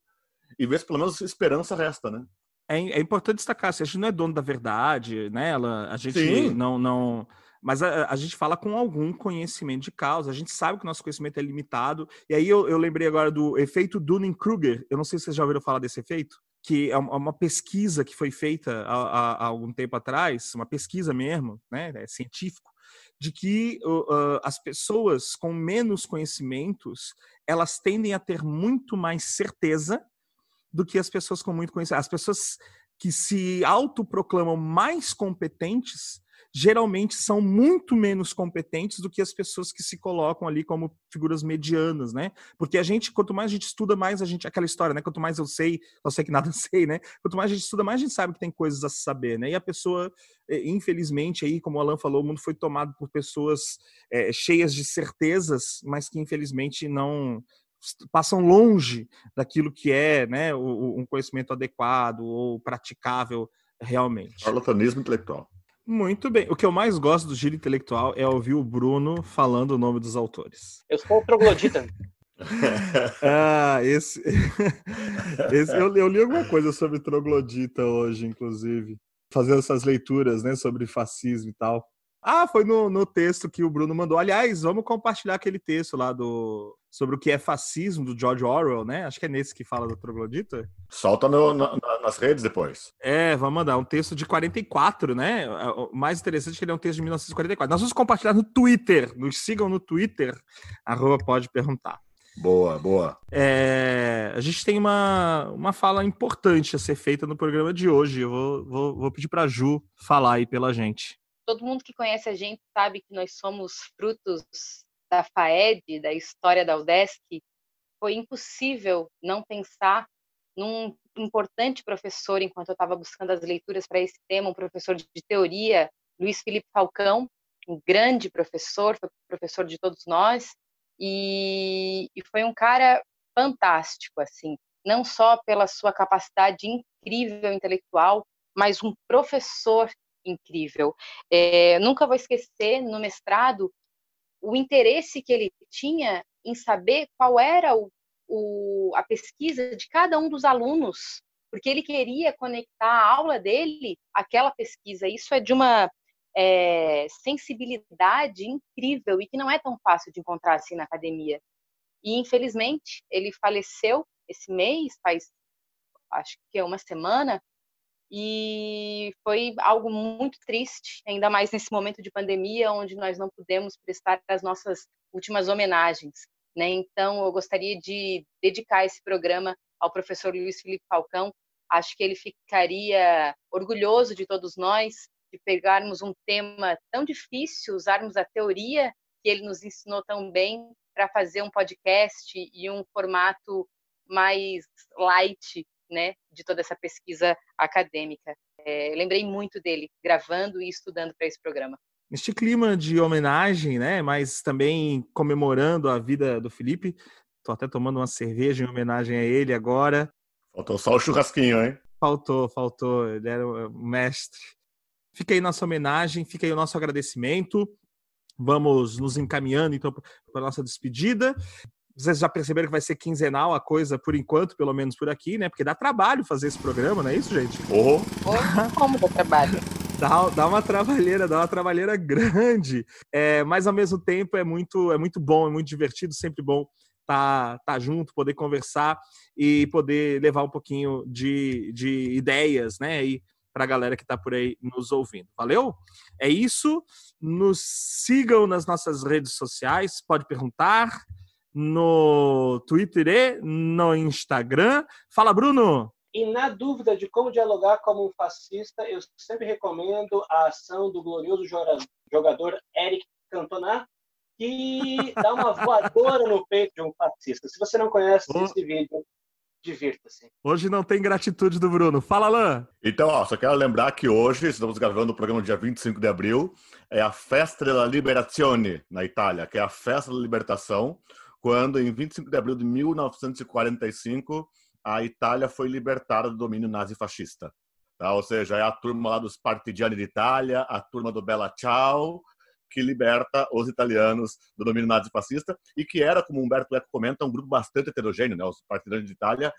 e ver se pelo menos esperança resta, né? É, é importante destacar, se a gente não é dono da verdade, né? Ela, a gente Sim. não, não, mas a, a, gente fala com algum conhecimento de causa, a gente sabe que o nosso conhecimento é limitado. E aí eu, eu lembrei agora do efeito Dunning-Kruger. Eu não sei se vocês já ouviram falar desse efeito, que é uma pesquisa que foi feita há, há, há algum tempo atrás, uma pesquisa mesmo, né? É científico, de que uh, as pessoas com menos conhecimentos elas tendem a ter muito mais certeza do que as pessoas com muito conhecimento. As pessoas que se autoproclamam mais competentes geralmente são muito menos competentes do que as pessoas que se colocam ali como figuras medianas, né? Porque a gente, quanto mais a gente estuda, mais a gente, aquela história, né? Quanto mais eu sei, eu sei que nada sei, né? Quanto mais a gente estuda, mais a gente sabe que tem coisas a saber, né? E a pessoa, eh, infelizmente, aí, como o Alan falou, o mundo foi tomado por pessoas é, cheias de certezas, mas que infelizmente não passam longe daquilo que é né, um conhecimento adequado ou praticável realmente. Charlatanismo intelectual. Muito bem. O que eu mais gosto do giro intelectual é ouvir o Bruno falando o nome dos autores. Eu sou o troglodita. ah, esse. esse eu, eu, li alguma coisa sobre troglodita hoje, inclusive. Fazendo essas leituras, né, sobre fascismo e tal. Ah, foi no, no texto que o Bruno mandou. Aliás, vamos compartilhar aquele texto lá do sobre o que é fascismo do George Orwell, né? Acho que é nesse que fala do troglodita. Solta no, na, nas redes depois. É, vamos mandar um texto de 44, né? O mais interessante é que ele é um texto de 1944. Nós vamos compartilhar no Twitter. Nos sigam no Twitter. Arroba pode perguntar. Boa, boa. É, a gente tem uma, uma fala importante a ser feita no programa de hoje. Eu vou, vou, vou pedir para Ju falar aí pela gente todo mundo que conhece a gente sabe que nós somos frutos da FAED, da história da UDESC. Foi impossível não pensar num importante professor enquanto eu estava buscando as leituras para esse tema, um professor de teoria, Luiz Felipe Falcão, um grande professor, foi professor de todos nós, e, e foi um cara fantástico, assim, não só pela sua capacidade incrível intelectual, mas um professor incrível. É, nunca vou esquecer, no mestrado, o interesse que ele tinha em saber qual era o, o, a pesquisa de cada um dos alunos, porque ele queria conectar a aula dele àquela pesquisa. Isso é de uma é, sensibilidade incrível e que não é tão fácil de encontrar assim na academia. E, infelizmente, ele faleceu esse mês, faz acho que é uma semana, e foi algo muito triste, ainda mais nesse momento de pandemia, onde nós não pudemos prestar as nossas últimas homenagens. Né? Então, eu gostaria de dedicar esse programa ao professor Luiz Felipe Falcão. Acho que ele ficaria orgulhoso de todos nós de pegarmos um tema tão difícil, usarmos a teoria que ele nos ensinou tão bem para fazer um podcast e um formato mais light né, de toda essa pesquisa acadêmica. É, lembrei muito dele gravando e estudando para esse programa. Neste clima de homenagem, né, mas também comemorando a vida do Felipe, estou até tomando uma cerveja em homenagem a ele agora. Faltou só o churrasquinho, hein? Faltou, faltou. Ele era o mestre. Fica aí nossa homenagem, fica aí o nosso agradecimento. Vamos nos encaminhando então para a nossa despedida. Vocês já perceberam que vai ser quinzenal a coisa, por enquanto, pelo menos por aqui, né? Porque dá trabalho fazer esse programa, não é isso, gente? Oh. oh como dá trabalho? Dá, dá uma trabalheira, dá uma trabalheira grande. É, mas ao mesmo tempo é muito, é muito bom, é muito divertido, sempre bom estar tá, tá junto, poder conversar e poder levar um pouquinho de, de ideias, né? E para a galera que está por aí nos ouvindo. Valeu? É isso. Nos sigam nas nossas redes sociais, pode perguntar no Twitter e no Instagram. Fala, Bruno! E na dúvida de como dialogar como um fascista, eu sempre recomendo a ação do glorioso jogador Eric Cantona, que dá uma voadora no peito de um fascista. Se você não conhece oh. esse vídeo, divirta-se. Hoje não tem gratitude do Bruno. Fala, Alain! Então, ó, só quero lembrar que hoje, estamos gravando o programa dia 25 de abril, é a Festa della Liberazione, na Itália, que é a festa da libertação, quando, em 25 de abril de 1945, a Itália foi libertada do domínio nazifascista. Tá? Ou seja, é a turma lá dos Partigiani d'Italia, a turma do Bella Ciao, que liberta os italianos do domínio nazifascista e que era, como Humberto Eco comenta, um grupo bastante heterogêneo, né? Os Partigiani d'Italia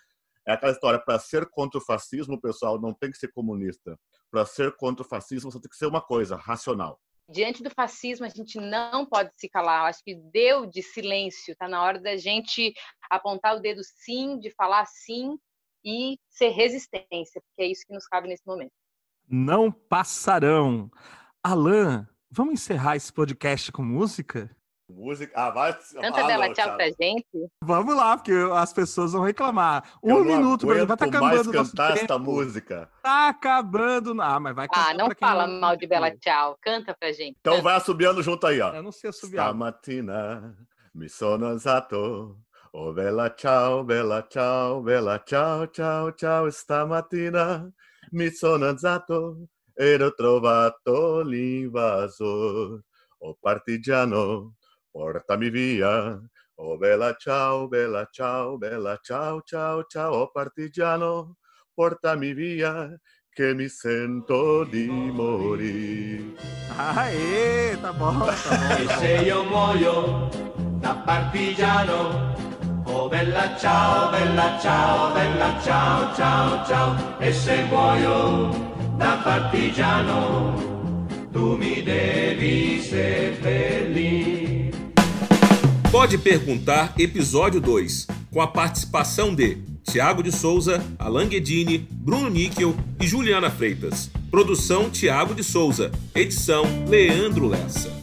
é aquela história, para ser contra o fascismo, pessoal, não tem que ser comunista. Para ser contra o fascismo, você tem que ser uma coisa, racional diante do fascismo a gente não pode se calar. acho que deu de silêncio. Está na hora da gente apontar o dedo sim, de falar sim e ser resistência, porque é isso que nos cabe nesse momento. Não passarão. Alan, vamos encerrar esse podcast com música? Música. Ah, vai. Canta ah, Bela tchau pra gente. Vamos lá, porque as pessoas vão reclamar. Um eu minuto, vai estar acabando. mais cantar esta música. Tá acabando. Ah, mas vai cantar. Ah, não fala não... mal de Bela Tchau. Canta pra gente. Então canta. vai assobiando junto aí, ó. Eu não sei assobiar. Stamattina mi sono alzato. Oh, bella ciao, bella ciao, bella ciao, ciao, ciao. Stamattina mi sono alzato ed ho trovato l'invasor. Oh, partigiano, portami via. Oh bella ciao, bella ciao, bella ciao, ciao, ciao, oh partigiano, portami via, che mi sento di morire. Aê, tá bom, tá bom. e se io muoio da partigiano, oh bella ciao, bella ciao, bella ciao, ciao, ciao, e se muoio da partigiano, tu mi devi seppellire. Pode Perguntar, episódio 2, com a participação de Tiago de Souza, Alan Guedini, Bruno Níquel e Juliana Freitas. Produção Tiago de Souza. Edição Leandro Lessa.